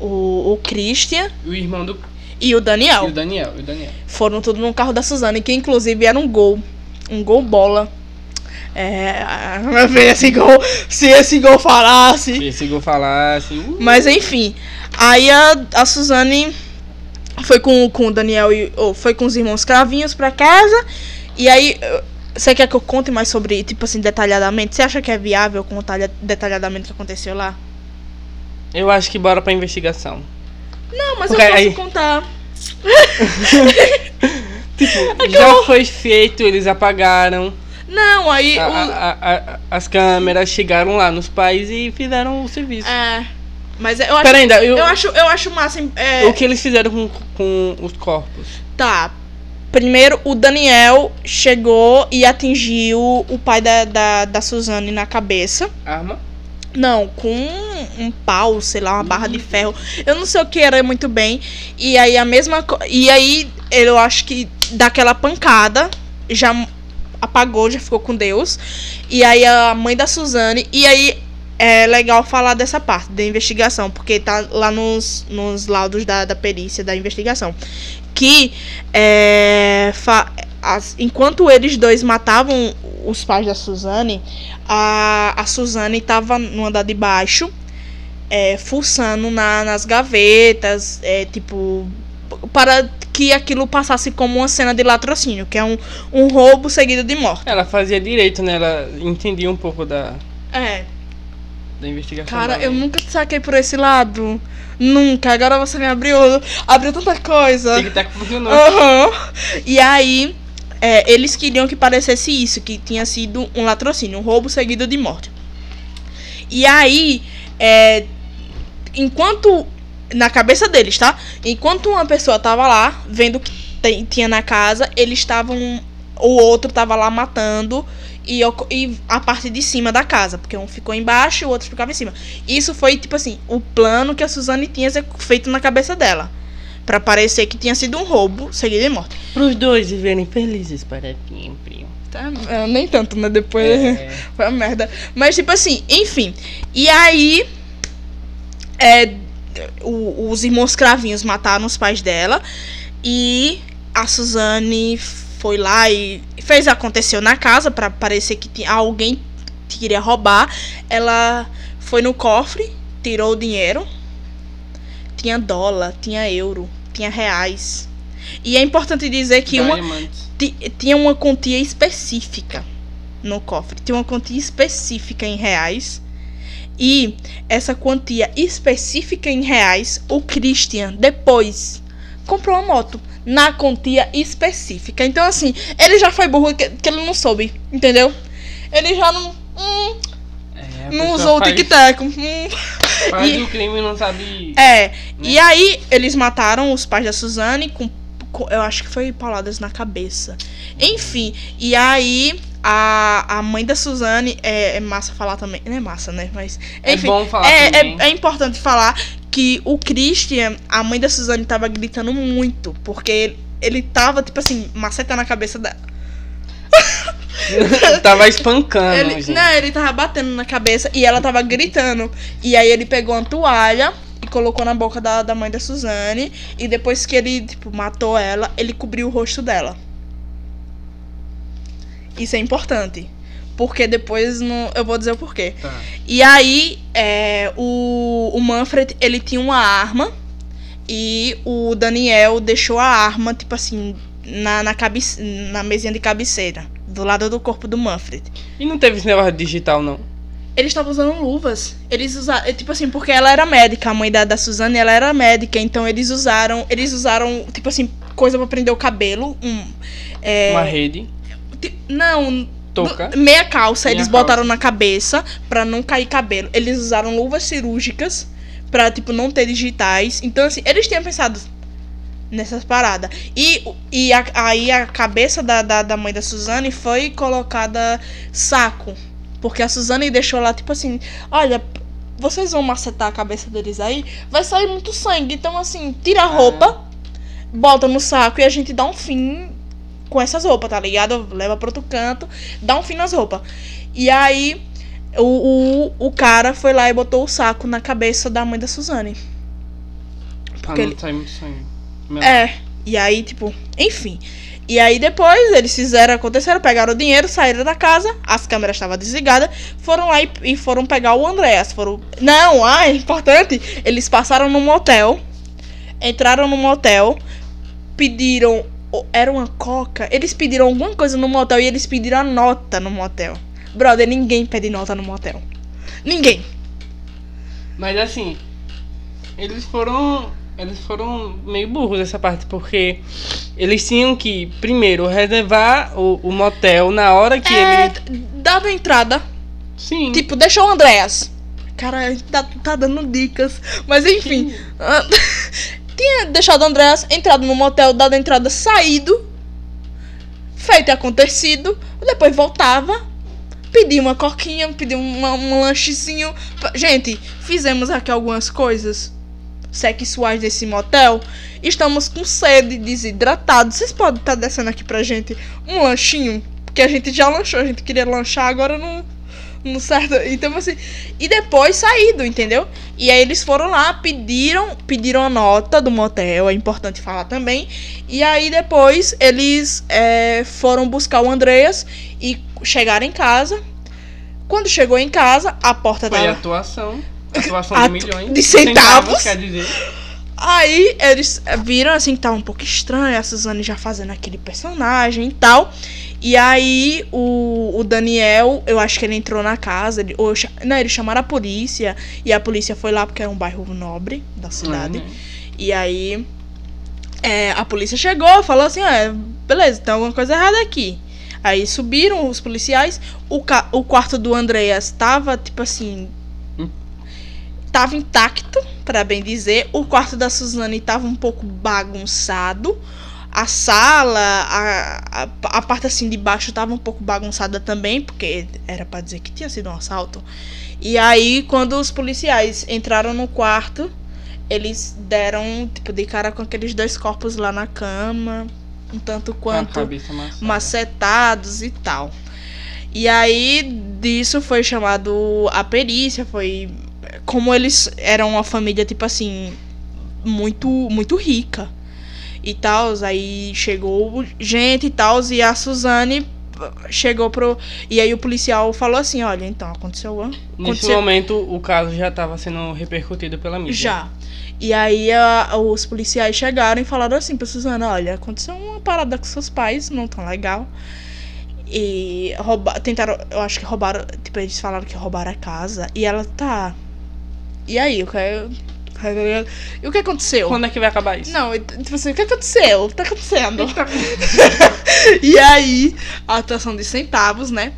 o, o Christian O irmão do. e o Daniel. E o Daniel, e o Daniel. Foram tudo no carro da Suzane, que inclusive era um gol. Um gol bola. É. *laughs* Esse gol. Se esse gol falasse. Se esse gol falasse. Uh, Mas enfim. Aí a, a Suzane foi com, com o Daniel e. Ou foi com os irmãos cravinhos pra casa. E aí. Você quer que eu conte mais sobre, tipo assim, detalhadamente? Você acha que é viável contar detalhadamente o que aconteceu lá? eu acho que bora pra investigação. Não, mas Porque eu posso aí- contar. *laughs* Tipo, *laughs* já foi feito, eles apagaram. Não, aí. A- o- a- a- a- as câmeras chegaram lá nos pais e fizeram o serviço. É. Mas eu acho. Pera ainda, eu, Eu acho, eu acho massa. É, o que eles fizeram com, com os corpos? Tá. Primeiro, o Daniel chegou e atingiu o pai da, da, da Suzane na cabeça. Arma? Não, com um pau, sei lá, uma barra de ferro. Eu não sei o que era muito bem. E aí a mesma E aí eu acho que daquela pancada já apagou, já ficou com Deus. E aí a mãe da Suzane. E aí é legal falar dessa parte da investigação, porque tá lá nos, nos laudos da, da perícia da investigação. Que é, fa- as- enquanto eles dois matavam os pais da Suzane, a, a Suzane tava no andar de baixo, é, fuçando na, nas gavetas, é, tipo, para que aquilo passasse como uma cena de latrocínio, que é um, um roubo seguido de morte. Ela fazia direito, né? Ela entendia um pouco da, É. da investigação. Cara, eu nunca saquei por esse lado. Nunca. Agora você me abriu. Abriu tanta coisa. Tic-tac funcionou. Aham. E aí, é, eles queriam que parecesse isso, que tinha sido um latrocínio, um roubo seguido de morte. E aí, é, enquanto. Na cabeça deles, tá? Enquanto uma pessoa tava lá, vendo o que tinha na casa, eles estavam. O outro tava lá matando. E, e a parte de cima da casa, porque um ficou embaixo e o outro ficava em cima. Isso foi, tipo assim, o plano que a Suzane tinha feito na cabeça dela. Pra parecer que tinha sido um roubo seguido de morte. Pros dois viverem felizes para sempre. Tá, é, nem tanto, né? Depois É. *laughs* foi uma merda. Mas, tipo assim, enfim. E aí. É, o- os irmãos cravinhos mataram os pais dela. E a Suzane foi lá e fez aconteceu na casa pra parecer que tinha alguém que queria roubar. Ela foi no cofre, tirou o dinheiro. Tinha dólar, tinha euro, tinha reais. E é importante dizer que uma, tinha uma quantia específica no cofre. Tinha uma quantia específica em reais. E essa quantia específica em reais, o Christian depois comprou uma moto na quantia específica. Então, assim, ele já foi burro que, que ele não soube, entendeu? Ele já não. hum, não pessoa usou o faz- tic-tac. *laughs* hum. Faz E- o crime não sabe. É, e aí eles mataram os pais da Suzane com, com- eu acho que foi pauladas na cabeça. Enfim, e aí a, a mãe da Suzane, é, é massa falar também, não é massa, né? Mas, É enfim, bom falar é, é, é importante falar que o Christian, a mãe da Suzane tava gritando muito, porque ele, ele tava, tipo assim, macetando a cabeça dela. Tava espancando, Ele, gente. não, ele tava batendo na cabeça e ela tava gritando. E aí ele pegou uma toalha e colocou na boca da, da mãe da Suzane. E depois que ele, tipo, matou ela, ele cobriu o rosto dela. Isso é importante. Porque depois não, eu vou dizer o porquê. Tá. E aí, é, o, o Manfred, ele tinha uma arma. E o Daniel deixou a arma, tipo assim, na, na, cabe, na mesinha de cabeceira. Do lado do corpo do Manfred. E não teve esse negócio digital, não. Eles estavam usando luvas. Eles usaram. Tipo assim, porque ela era médica, a mãe da, da Suzane, ela era médica, então eles usaram. Eles usaram, tipo assim, coisa pra prender o cabelo. Um, é, Uma rede. não. Touca. do- meia calça, Meia eles calça. botaram na cabeça pra não cair cabelo. Eles usaram luvas cirúrgicas pra, tipo, não ter digitais. Então, assim, eles tinham pensado nessas paradas. E, e a- aí a cabeça da, da, da mãe da Suzane foi colocada saco. Porque a Suzane deixou lá, tipo assim, olha, vocês vão macetar a cabeça deles aí, vai sair muito sangue. Então, assim, tira a roupa, bota no saco e a gente dá um fim com essas roupas, tá ligado? Leva pra outro canto, dá um fim nas roupas. E aí, o, o, o cara foi lá e botou o saco na cabeça da mãe da Suzane. Porque não ele- sair muito sangue. Meu. É, e aí, tipo, enfim. E aí depois eles fizeram, aconteceram, pegaram o dinheiro, saíram da casa, as câmeras estavam desligadas, foram lá e, e foram pegar o Andréas. Foram. Não, ah, é importante. Eles passaram no motel, entraram no motel, pediram. Era uma coca. Eles pediram alguma coisa no motel e eles pediram a nota no motel. Brother, ninguém pede nota no motel. Ninguém. Mas assim, eles foram. Eles foram meio burros essa parte, porque eles tinham que, primeiro, reservar o, o motel na hora que É, ele. dava entrada. Sim. Tipo, deixou o Andréas. Cara, a gente tá, tá dando dicas. Mas enfim. *laughs* Tinha deixado o Andréas, entrado no motel, dado a entrada, saído. Feito e acontecido. Depois voltava. Pedi uma coquinha, pedi uma- um lanchezinho. Gente, fizemos aqui algumas coisas sexuais desse motel. Estamos com sede, desidratados. Vocês podem estar descendo aqui pra gente um lanchinho? Porque a gente já lanchou, a gente queria lanchar, agora não. Não certo. Então, assim. E depois saído, entendeu? E aí eles foram lá, pediram, pediram a nota do motel, é importante falar também. E aí depois eles é, foram buscar o Andreas e chegaram em casa. Quando chegou em casa, a porta Foi tava. atuação. Atuação Atu- de milhões. de centavos. quer dizer. Aí eles viram assim que tava um pouco estranho, a Suzane já fazendo aquele personagem e tal. E aí o, o Daniel, eu acho que ele entrou na casa, ele, ou, não, eles chamaram a polícia, e a polícia foi lá porque era um bairro nobre da cidade. Uhum. E aí é, a polícia chegou, falou assim, ah, beleza, tem alguma coisa errada aqui. Aí subiram os policiais, o, o quarto do Andreas tava, tipo assim. Hum. Tava intacto, pra bem dizer. O quarto da Suzane tava um pouco bagunçado. A sala, a, a, a parte assim de baixo tava um pouco bagunçada também, porque era pra dizer que tinha sido um assalto. E aí, quando os policiais entraram no quarto, eles deram, tipo, de cara com aqueles dois corpos lá na cama, um tanto quanto macetados e tal. E aí disso foi chamado a perícia, foi como eles eram uma família tipo assim muito muito rica e tal, aí chegou gente e tal e a Suzane chegou pro e aí o policial falou assim, olha, então aconteceu Nesse aconteceu momento, o caso já estava sendo repercutido pela mídia. já. E aí a- os policiais chegaram e falaram assim pra Suzana, olha, aconteceu uma parada com seus pais, não tão legal. E roubar, tentaram, eu acho que roubaram, tipo, eles falaram que roubaram a casa. E ela tá. E aí, o que E o que aconteceu? Quando é que vai acabar isso? Não, tipo assim, o que aconteceu? O que tá acontecendo? *laughs* e aí, a atuação de centavos, né?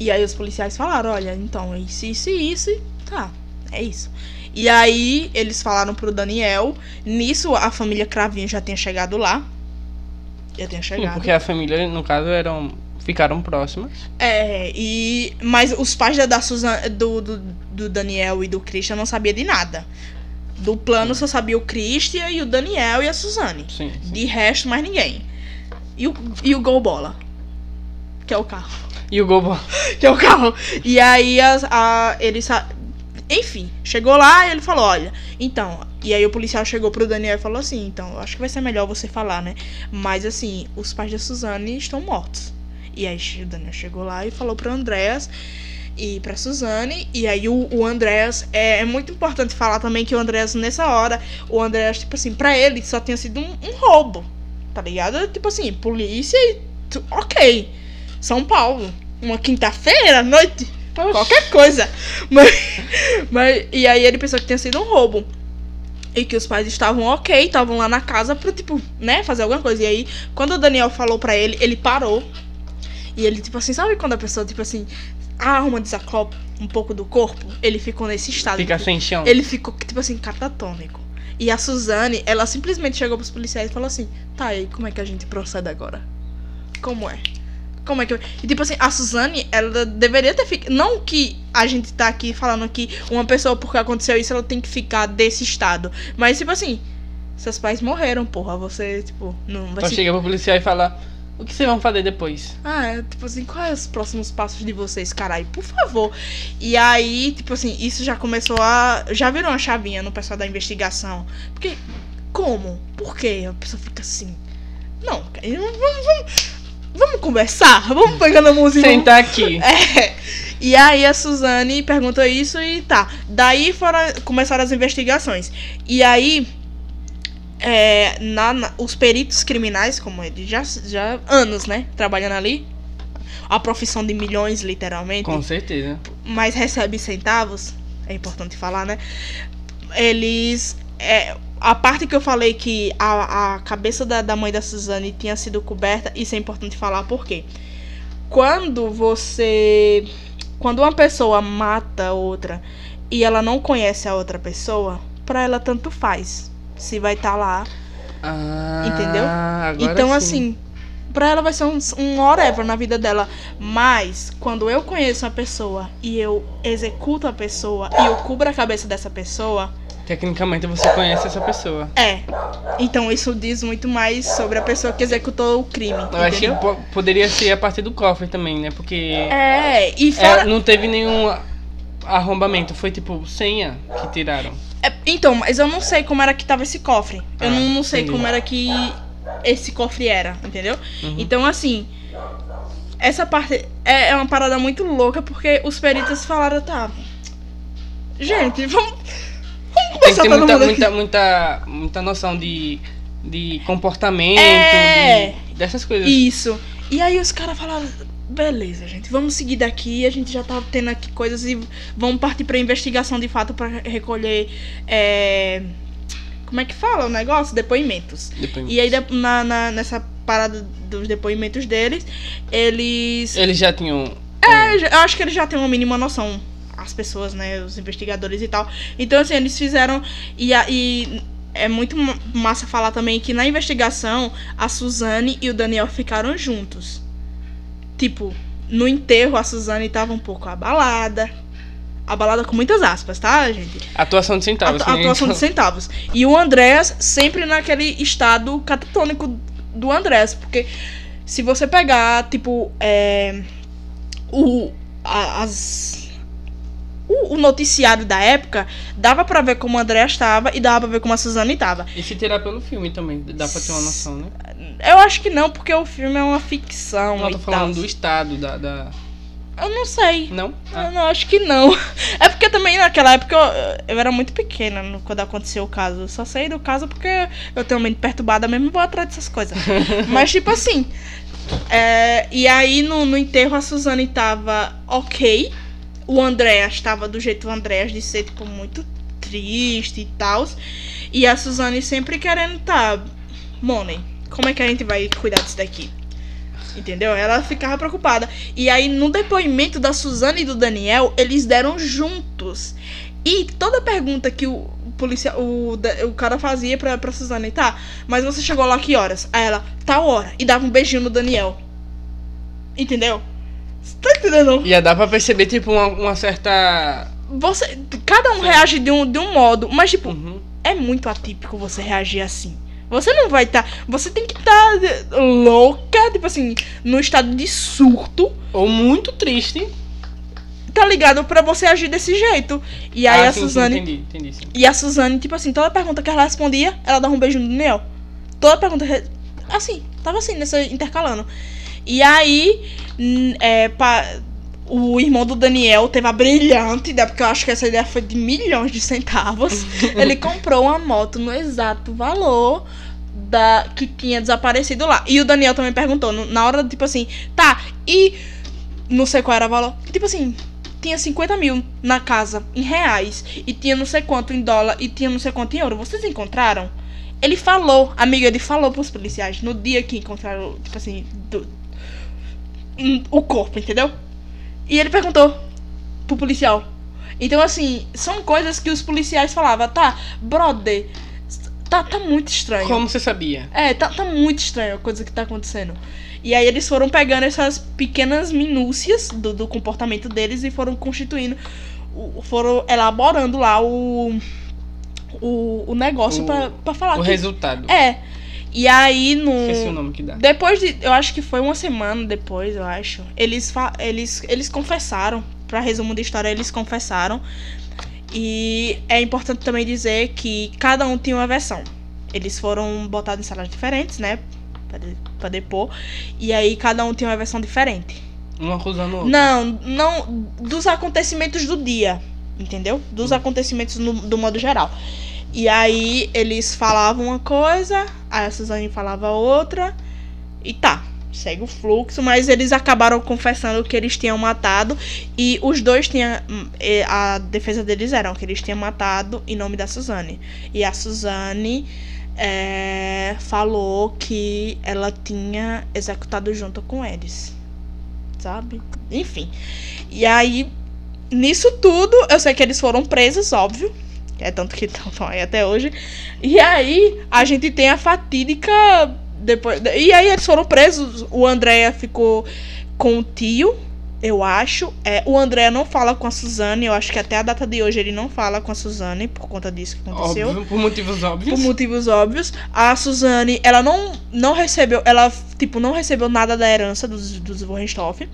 E aí os policiais falaram, olha, então, isso, isso e isso, tá, é isso. E aí eles falaram pro Daniel, nisso a família Cravinho já tinha chegado lá. Já tinha chegado. porque a família, no caso, eram ficaram próximas. É, e. Mas os pais da, da Susan, do, do, do Daniel e do Christian não sabiam de nada. Do plano só sabia o Christian e o Daniel e a Suzane. Sim. sim. De resto, mais ninguém. E o, e o Gol Bola. Que é o carro. E o Gobo. *laughs* Que é o carro. E aí as, a, ele Enfim, chegou lá e ele falou, olha, então. E aí o policial chegou pro Daniel e falou assim, então, acho que vai ser melhor você falar, né? Mas assim, os pais da Suzane estão mortos. E aí o Daniel chegou lá e falou pro Andréas e pra Suzane. E aí o, o Andréas. É, é muito importante falar também que o Andréas, nessa hora, o Andréas, tipo assim, pra ele só tinha sido um, um roubo. Tá ligado? Tipo assim, polícia e. tu- Ok. São Paulo. Uma quinta-feira à noite. Qualquer coisa. *laughs* Mas, mas. E aí ele pensou que tinha sido um roubo. E que os pais estavam ok, estavam lá na casa pra, tipo, né, fazer alguma coisa. E aí, quando o Daniel falou pra ele, ele parou. E ele, tipo assim, sabe quando a pessoa, tipo assim, a alma desacopla um pouco do corpo? Ele ficou nesse estado. Fica tipo, sem chão. ele ficou, tipo assim, catatônico. E a Suzane, ela simplesmente chegou pros policiais e falou assim: tá, e aí, como é que a gente procede agora? Como é? Como é que. E tipo assim, a Suzane, ela deveria ter ficado. Não que a gente tá aqui falando que uma pessoa, porque aconteceu isso, ela tem que ficar desse estado. Mas, tipo assim, seus pais morreram, porra. Você, tipo, não vai Então se. chega pro policial e fala: O que vocês vão fazer depois? Ah, é, tipo assim, quais os próximos passos de vocês, caralho? Por favor. E aí, tipo assim, isso já começou a. Já virou uma chavinha no pessoal da investigação. Porque, como? Por quê? A pessoa fica assim. Não, vamos, vamos, vamos conversar? Vamos pegando a música. Sentar aqui. *laughs* É. E aí a Suzane perguntou isso e tá. Daí foram, começaram as investigações. E aí. É, na, na- os peritos criminais, como ele já, já anos, né? Trabalhando ali. A profissão de milhões, literalmente. Com certeza. Mas recebe centavos. É importante falar, né? Eles. é, a parte que eu falei que a, a cabeça da, da mãe da Suzane tinha sido coberta, isso é importante falar por quê? Quando você. Quando uma pessoa mata outra e ela não conhece a outra pessoa, pra ela tanto faz. Se vai estar lá. Ah, Entendeu? agora então, sim. assim, pra ela vai ser um, um whatever na vida dela. Mas, quando eu conheço uma pessoa e eu executo a pessoa e eu cubro a cabeça dessa pessoa, Tecnicamente você conhece essa pessoa. é. Então, isso diz muito mais sobre a pessoa que executou o crime. Eu acho que entendeu? po- poderia ser a partir do cofre também, né? Porque É, e é, fora. não teve nenhum arrombamento. Foi tipo senha que tiraram. É, então, mas eu não sei como era que tava esse cofre. Eu Ah, não, não sei entendi. como era que esse cofre era, entendeu? Uhum. Então, assim, essa parte é, é uma parada muito louca porque os peritos falaram, tá. Gente, vamos, vamos Tem que ter muita, muita, muita, muita noção de, de comportamento, É. de- dessas coisas. Isso. E aí os caras falaram, beleza, gente, vamos seguir daqui, a gente já tá tendo aqui coisas e vamos partir pra investigação de fato pra recolher. é, Como é que fala o negócio? Depoimentos. Depois- E aí na, na- nessa parada dos depoimentos deles, eles. Eles já tinham. É, eu acho que eles já têm uma mínima noção. As pessoas, né? Os investigadores e tal. Então, assim, eles fizeram. E, a- e é muito ma- massa falar também que na investigação a Suzane e o Daniel ficaram juntos. Tipo, no enterro a Suzane tava um pouco abalada. Abalada com muitas aspas, tá, gente? Atuação de centavos. Atu- atuação de centavos. E o Andréas sempre naquele estado catatônico do Andréas. Porque se você pegar, tipo, é, o, a- as, o, o noticiário da época, dava pra ver como o Andréas estava e dava pra ver como a Suzane tava. E se tirar pelo filme também, dá pra ter uma noção, né? Eu acho que não, porque o filme é uma ficção Não, tô falando tal. do estado, da. da... Eu não sei. Não? Ah. Eu não acho que não. *laughs* É porque também naquela época eu, eu era muito pequena no- quando aconteceu o caso. Eu só sei do caso porque eu tenho mente perturbada mesmo e vou atrás dessas coisas. *laughs* Mas, tipo assim. é, e aí no, no enterro a Suzane tava ok. O Andréas tava do jeito do Andréas de ser, tipo, muito triste e tal. E a Suzane sempre querendo tá. Money, como é que a gente vai cuidar disso daqui? Entendeu? Ela ficava preocupada. E aí, no depoimento da Suzana e do Daniel, eles deram juntos. E toda pergunta que o policial, o, o cara fazia pra, pra Suzana, tá, mas você chegou lá que horas? Aí ela, tal hora. E dava um beijinho no Daniel. Entendeu? Você tá entendendo? Ia dar pra perceber, tipo, uma, uma certa. Você, cada um reage de um, de um modo, mas tipo, Uhum. é muito atípico você reagir assim. Você não vai estar. você tem que estar louca, tipo assim, no estado de surto. Ou muito triste. tá ligado? Pra você agir desse jeito. E aí Ah, a sim, sim, Suzane. entendi, entendi, sim. e a Suzane, tipo assim, toda pergunta que ela respondia, ela dava um beijo no Daniel. Toda pergunta. Assim, tava assim, nessa intercalando. E aí. É, pa- o irmão do Daniel teve a brilhante ideia, porque eu acho que essa ideia foi de milhões de centavos. *laughs* Ele comprou uma moto no exato valor da que tinha desaparecido lá. E o Daniel também perguntou, na hora, tipo assim, tá, e não sei qual era o valor. Tipo assim, tinha 50 mil na casa, em reais, e tinha não sei quanto em dólar, e tinha não sei quanto em euro. Vocês encontraram? Ele falou, amigo, ele falou pros policiais no dia que encontraram, tipo assim, do- o corpo, entendeu? E ele perguntou pro policial. Então, assim, são coisas que os policiais falavam, tá, brother, tá, tá muito estranho. Como você sabia? É, tá, tá muito estranho a coisa que tá acontecendo. E aí eles foram pegando essas pequenas minúcias do, do comportamento deles e foram constituindo, foram elaborando lá o, o, o negócio O- pra, pra falar O que... resultado. É. E aí no... Esqueci o nome que dá. Depois de. Eu acho que foi uma semana depois, eu acho. Eles, fa- eles, eles confessaram. Pra resumo da história, eles confessaram. E é importante também dizer que cada um tinha uma versão. Eles foram botados em salas diferentes, né? Pra, pra depor. E aí cada um tinha uma versão diferente. Um acusando o outro. Não, não. Dos acontecimentos do dia. Entendeu? Dos acontecimentos no- do modo geral. E aí eles falavam uma coisa, a Suzane falava outra. E tá, segue o fluxo, mas eles acabaram confessando que eles tinham matado. E os dois tinham. hum, A defesa deles era que eles tinham matado em nome da Suzane. E a Suzane eh, falou que ela tinha executado junto com eles. Sabe? Enfim. E aí, nisso tudo, eu sei que eles foram presos, óbvio. É tanto que *laughs* estão aí até hoje. E aí, a gente tem a fatídica. Depois, e aí, eles foram presos. O Andréa ficou com o tio, eu acho. É, o Andréa não fala com a Suzane. Eu acho que até a data de hoje ele não fala com a Suzane por conta disso que aconteceu Óbvio, por motivos óbvios. por motivos óbvios. A Suzane, ela não, não recebeu, ela, tipo, não recebeu nada da herança dos, dos Wohenstoff.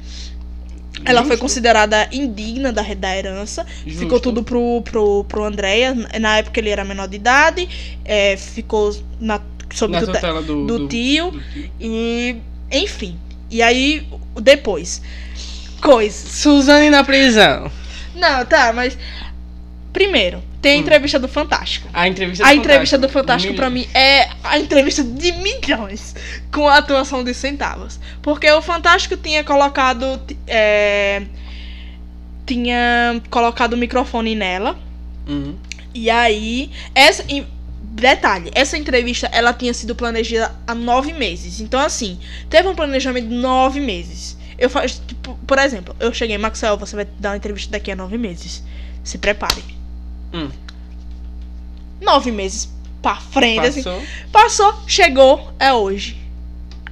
Ela foi considerada indigna da, da herança. justo. Ficou tudo pro, pro, pro Andréia. Na época ele era menor de idade. é, ficou na, sob na tutela tutela do, do tio. do tio. E, enfim. E aí, depois. Coisas. Suzane na prisão. Não, tá, mas. Primeiro, tem a Hum. entrevista do Fantástico. A entrevista A entrevista do Fantástico, pra mim, é a entrevista de milhões com a atuação de centavos. Porque o Fantástico tinha colocado. é, tinha colocado o microfone nela. Uhum. E aí. Essa. e- Detalhe, essa entrevista ela tinha sido planejada há nove meses. Então, assim, teve um planejamento de nove meses. Eu faço, tipo, por exemplo, eu cheguei, Maxwell, você vai dar uma entrevista daqui a nove meses. Se prepare. Hum. Nove meses pra frente, assim. Passou. Passou, chegou, é hoje.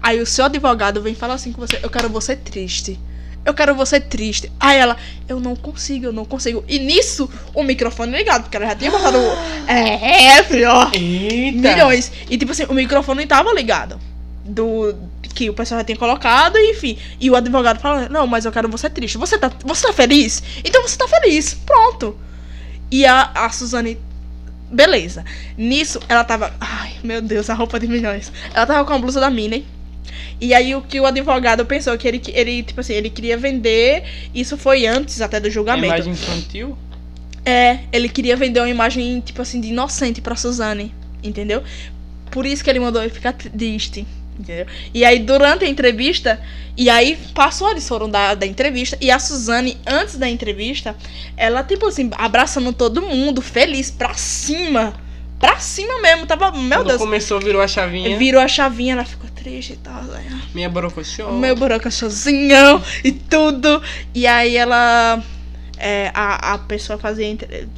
Aí o seu advogado vem falar assim com você: Eu quero você triste. Eu quero você triste. Aí ela, eu não consigo, eu não consigo. E nisso, o microfone ligado, porque ela já tinha passado. o- *gasps* É, filho, ó. Eita! Milhões. E tipo assim, o microfone tava ligado. Do. Que o pessoal já tinha colocado, enfim. E o advogado fala: Não, mas eu quero você triste. Você tá, você tá feliz? Então você tá feliz. Pronto. E a, a Suzane. Beleza. Nisso, ela tava. Ai, meu Deus, a roupa de milhões. Ela tava com a blusa da Minnie. E aí o que o advogado pensou que ele, ele, tipo assim, ele queria vender. Isso foi antes até do A julgamento. imagem infantil? É, ele queria vender uma imagem, tipo assim, de inocente pra Suzane, entendeu? Por isso que ele mandou ele ficar triste, entendeu? E aí, durante a entrevista, e aí passou, eles foram da, da entrevista, e a Suzane, antes da entrevista, ela, tipo assim, abraçando todo mundo, feliz, pra cima. Pra cima mesmo, tava, meu Quando Deus. começou, virou a chavinha. Virou a chavinha, ela ficou triste e tal. né? Minha borocochô. Meu buraco sozinho e tudo. E aí ela. é, a, a pessoa fazia, entre-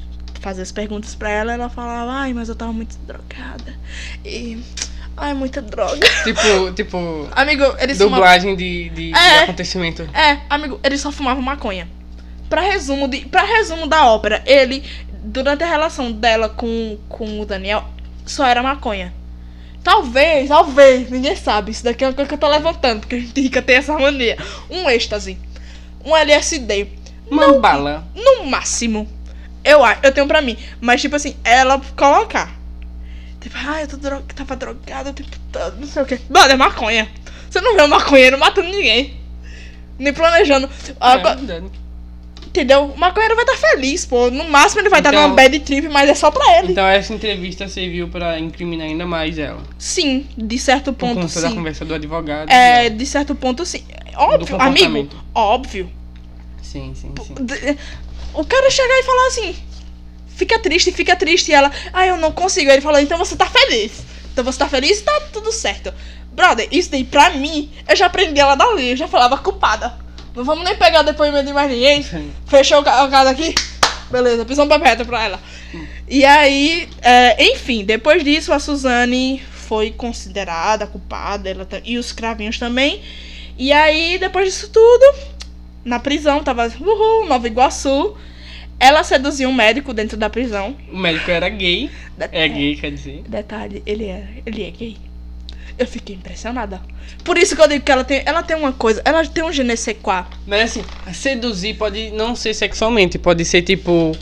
fazia as perguntas pra ela ela falava, ai, mas eu tava muito drogada. E. Ai, muita droga. *laughs* Tipo, tipo, Amigo, eles fumavam. dublagem de, de, de É. acontecimento. É, amigo, eles só fumavam maconha. Pra resumo, de, pra resumo da ópera, ele, durante a relação dela com, com o Daniel, só era maconha. Talvez, talvez, ninguém sabe. Isso daqui é uma coisa que eu tô levantando, porque a gente rica tem essa mania. Um êxtase. Um LSD. Uma bala. No máximo. Eu, eu tenho pra mim. Mas, tipo assim, ela colocar. Tipo, ah, eu tô tava drogada o tempo todo, não sei o quê. Mano, é maconha. Você não vê um maconheiro matando ninguém. Nem planejando. Ah, É. Entendeu? O maconheiro vai estar feliz, pô. No máximo ele vai estar Então- numa bad trip, mas é só pra ele. Então essa entrevista serviu pra incriminar ainda mais ela. Sim, de certo Por ponto, conta da sim. conversa do advogado. É, e de certo ponto, sim. Óbvio, amigo. Óbvio. Sim, sim, sim. O cara chegar e falar assim: fica triste, fica triste. E ela, ah, eu não consigo. Aí ele falou: então você tá feliz. Então você tá feliz, tá tudo certo. Brother, isso daí pra mim, eu já aprendi ela dali, eu já falava culpada. Não vamos nem pegar depoimento de mais ninguém. Sim. Fechou o ca- o caso aqui? Beleza, prisão perpétua pra ela. E aí, é, enfim, depois disso a Suzane foi considerada culpada, ela ta- e os cravinhos também. E aí, depois disso tudo, na prisão, tava, uhul, Nova Iguaçu. Ela seduziu um médico dentro da prisão. O médico era gay. Det- É gay, quer dizer. Detalhe, ele é, ele é gay. Eu fiquei impressionada. Por isso que eu digo que ela tem, ela tem uma coisa, ela tem um je ne sais quoi. Mas assim, seduzir pode não ser sexualmente, pode ser tipo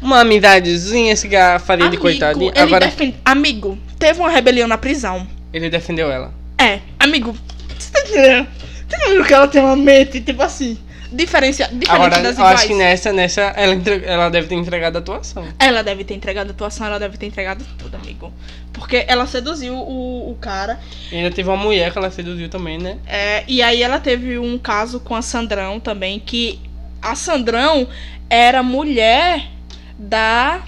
uma amidadezinha, se faria de coitadinho. ele Agora, defende- amigo, teve uma rebelião na prisão. ele defendeu ela. É, amigo, você tá entendendo? Você tá vendo que ela tem uma mente, tipo assim, diferencia, diferente Agora, das eu iguais? acho que nessa, nessa ela, entre- ela deve ter entregado a atuação. Ela deve ter entregado a atuação, ela deve ter entregado tudo, amigo. Porque ela seduziu o, o cara. E ainda teve uma mulher que ela seduziu também, né? é, e aí ela teve um caso com a Sandrão também, que a Sandrão era mulher da,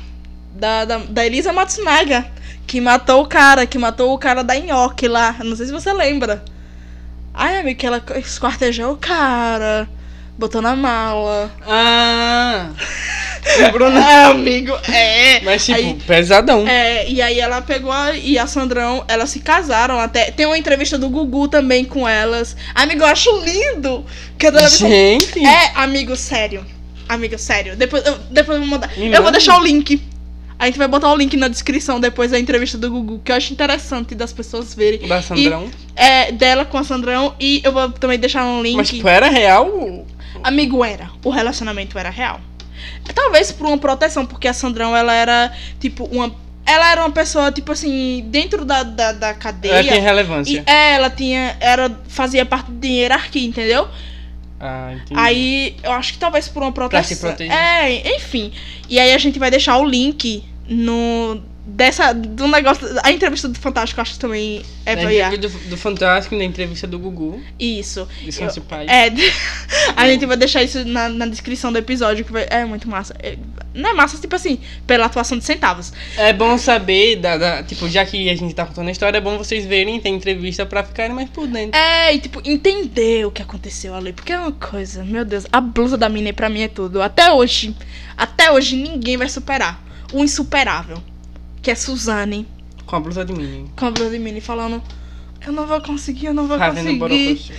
da, da, da Elisa Matsunaga, que matou o cara, que matou o cara da Nhoque lá. Não sei se você lembra. Ai, amigo, que ela esquartejou o cara, botou na mala. Ah! *laughs* Lembrou, né? Ah, amigo, é. Mas tipo, Aí- pesadão. É, e aí ela pegou a, e a Sandrão, elas se casaram até. Tem uma entrevista do Gugu também com elas. Amigo, eu acho lindo que a. Gente! É, amigo, sério. Amigo, sério. Depois eu, depois eu vou mandar. Me eu vou deixar o link. A gente vai botar o link na descrição depois da entrevista do Gugu, que eu acho interessante das pessoas verem. Da Sandrão. É, dela com a Sandrão. E eu vou também deixar um link. Mas tipo, era real? Amigo, era. O relacionamento era real. Talvez por uma proteção, porque a Sandrão, ela era, tipo, uma. Ela era uma pessoa, tipo assim, dentro da, da, da cadeia. Ela tinha E relevância. é, ela tinha. Era, fazia parte de hierarquia, entendeu? Ah, entendi. Aí, eu acho que talvez por uma proteção. se proteger. É, enfim. E aí a gente vai deixar o link no. Dessa. Do negócio. A entrevista do Fantástico, eu acho que também é pra ir. entrevista do, do Fantástico, na entrevista do Gugu, Isso. Eu- Pais. É, *laughs* a gente vai deixar isso na, na descrição do episódio, que vai, é muito massa. É, não é massa, tipo assim, pela atuação de centavos. É bom saber, da, da- tipo, já que a gente tá contando a história, é bom vocês verem, tem entrevista pra ficarem mais por dentro. É, e tipo, entender o que aconteceu ali. Porque é uma coisa, meu Deus, a blusa da Minnie pra mim é tudo. Até hoje, até hoje ninguém vai superar o insuperável. Que é Suzane, Com a blusa de mim. com a blusa de Minnie falando: Eu não vou conseguir, eu não vou Fazendo conseguir.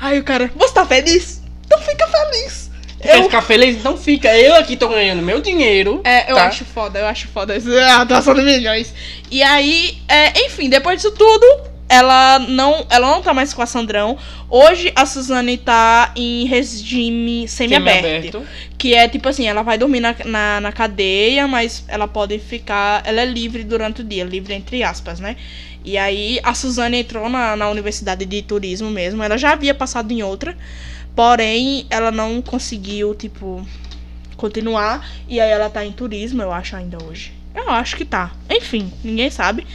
Aí o cara, você tá feliz? Então fica feliz. Quer Eu, ficar feliz? Então fica. Eu aqui tô ganhando meu dinheiro. É, eu tá? acho foda, eu acho foda. *laughs* A atuação de milhões. E aí, é, enfim, depois disso tudo, ela não, ela não tá mais com a Sandrão. Hoje a Suzane tá em regime semi-aberto. Que é tipo assim, ela vai dormir na, na, na cadeia, mas ela pode ficar. Ela é livre durante o dia, livre entre aspas, né? E aí a Suzane entrou na, na universidade de turismo mesmo. Ela já havia passado em outra. Porém, ela não conseguiu, tipo, continuar. E aí ela tá em turismo, eu acho, ainda hoje. Eu acho que tá. Enfim, ninguém sabe.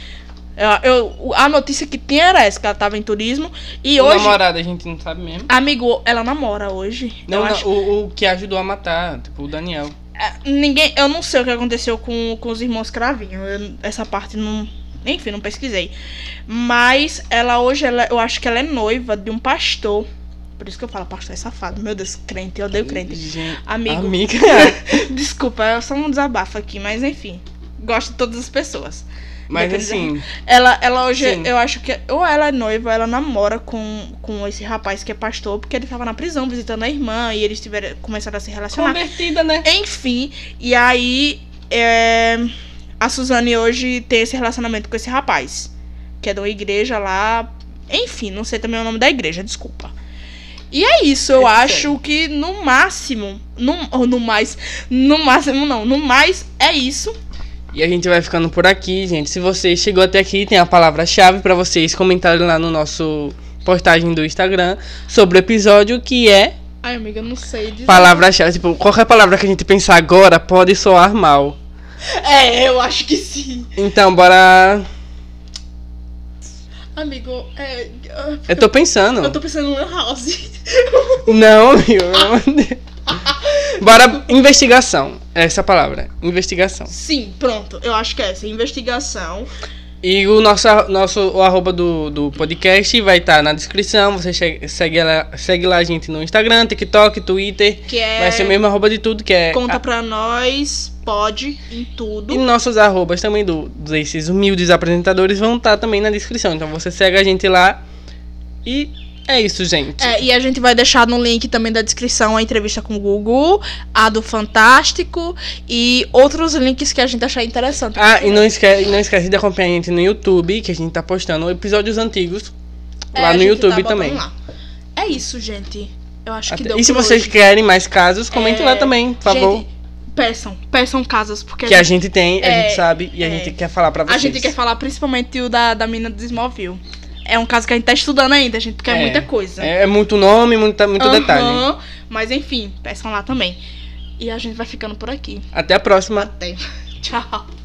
Eu, eu- a notícia que tinha era essa, que ela tava em turismo. E O hoje. namorado a gente não sabe mesmo. Amigo, ela namora hoje. Não, não, acho. o, o que ajudou a matar, tipo, o Daniel. É, Ninguém, eu não sei o que aconteceu com, com os irmãos Cravinho. eu- essa parte não, enfim, não pesquisei. Mas ela hoje, ela, eu acho que ela é noiva de um pastor. Por isso que eu falo, pastor é safado. Meu Deus, crente, eu odeio crente. Gente, Amigo. Amiga. *laughs* Desculpa, é só um desabafo aqui, mas enfim. Gosto de todas as pessoas. Mas Depende assim, Ela, ela hoje, Sim. eu acho que. Ou ela é noiva, ou ela namora com, com esse rapaz que é pastor, porque ele tava na prisão visitando a irmã e eles tiveram, começaram a se relacionar. convertida, né? Enfim, e aí é, a Suzane hoje tem esse relacionamento com esse rapaz, que é de uma igreja lá. Enfim, não sei também o nome da igreja, desculpa. E é isso, eu É acho que no máximo, no, ou no mais, no máximo não, no mais é isso. E a gente vai ficando por aqui, gente. Se você chegou até aqui, tem a palavra-chave pra vocês comentarem lá no nosso postagem do Instagram sobre o episódio que é Ai, amiga, não sei dizer. palavra-chave. Tipo, qualquer palavra que a gente pensar agora pode soar mal. É, eu acho que sim. Então, bora. Amigo, é. eu- Eu tô pensando. Eu tô pensando no House. Não, meu. *laughs* *laughs* Bora. Investigação. Essa é a palavra. Investigação. Sim, pronto. Eu acho que é essa. Investigação. E o nosso, nosso o arroba do, do podcast vai estar na descrição. Você segue lá, segue lá a gente no Instagram, TikTok, Twitter. Que é. Vai ser o mesmo arroba de tudo, que é. Conta a- pra nós, pode, em tudo. E nossos arrobas também do, desses humildes apresentadores vão estar também na descrição. Então você segue a gente lá. E é isso, gente. É, e a gente vai deixar no link também da descrição a entrevista com o Gugu, a do Fantástico e outros links que a gente achar interessante. Ah, e não esquece, não esquece de acompanhar a gente no YouTube, que a gente tá postando episódios antigos É, lá a no gente YouTube tá também. lá. É isso, gente. Eu acho que Até- deu E se vocês hoje. querem mais casos, comente É, lá também, por favor. Gente, peçam, peçam casas, porque que a gente tem, a É, gente sabe e a é. gente quer falar pra vocês. A gente quer falar principalmente o da, da mina do Smallville. É um caso que a gente tá estudando ainda, gente, porque é, É, muita coisa. É, é muito nome, muita, muito Aham, detalhe. Mas enfim, peçam lá também. E a gente vai ficando por aqui. Até a próxima. Até. *laughs* Tchau.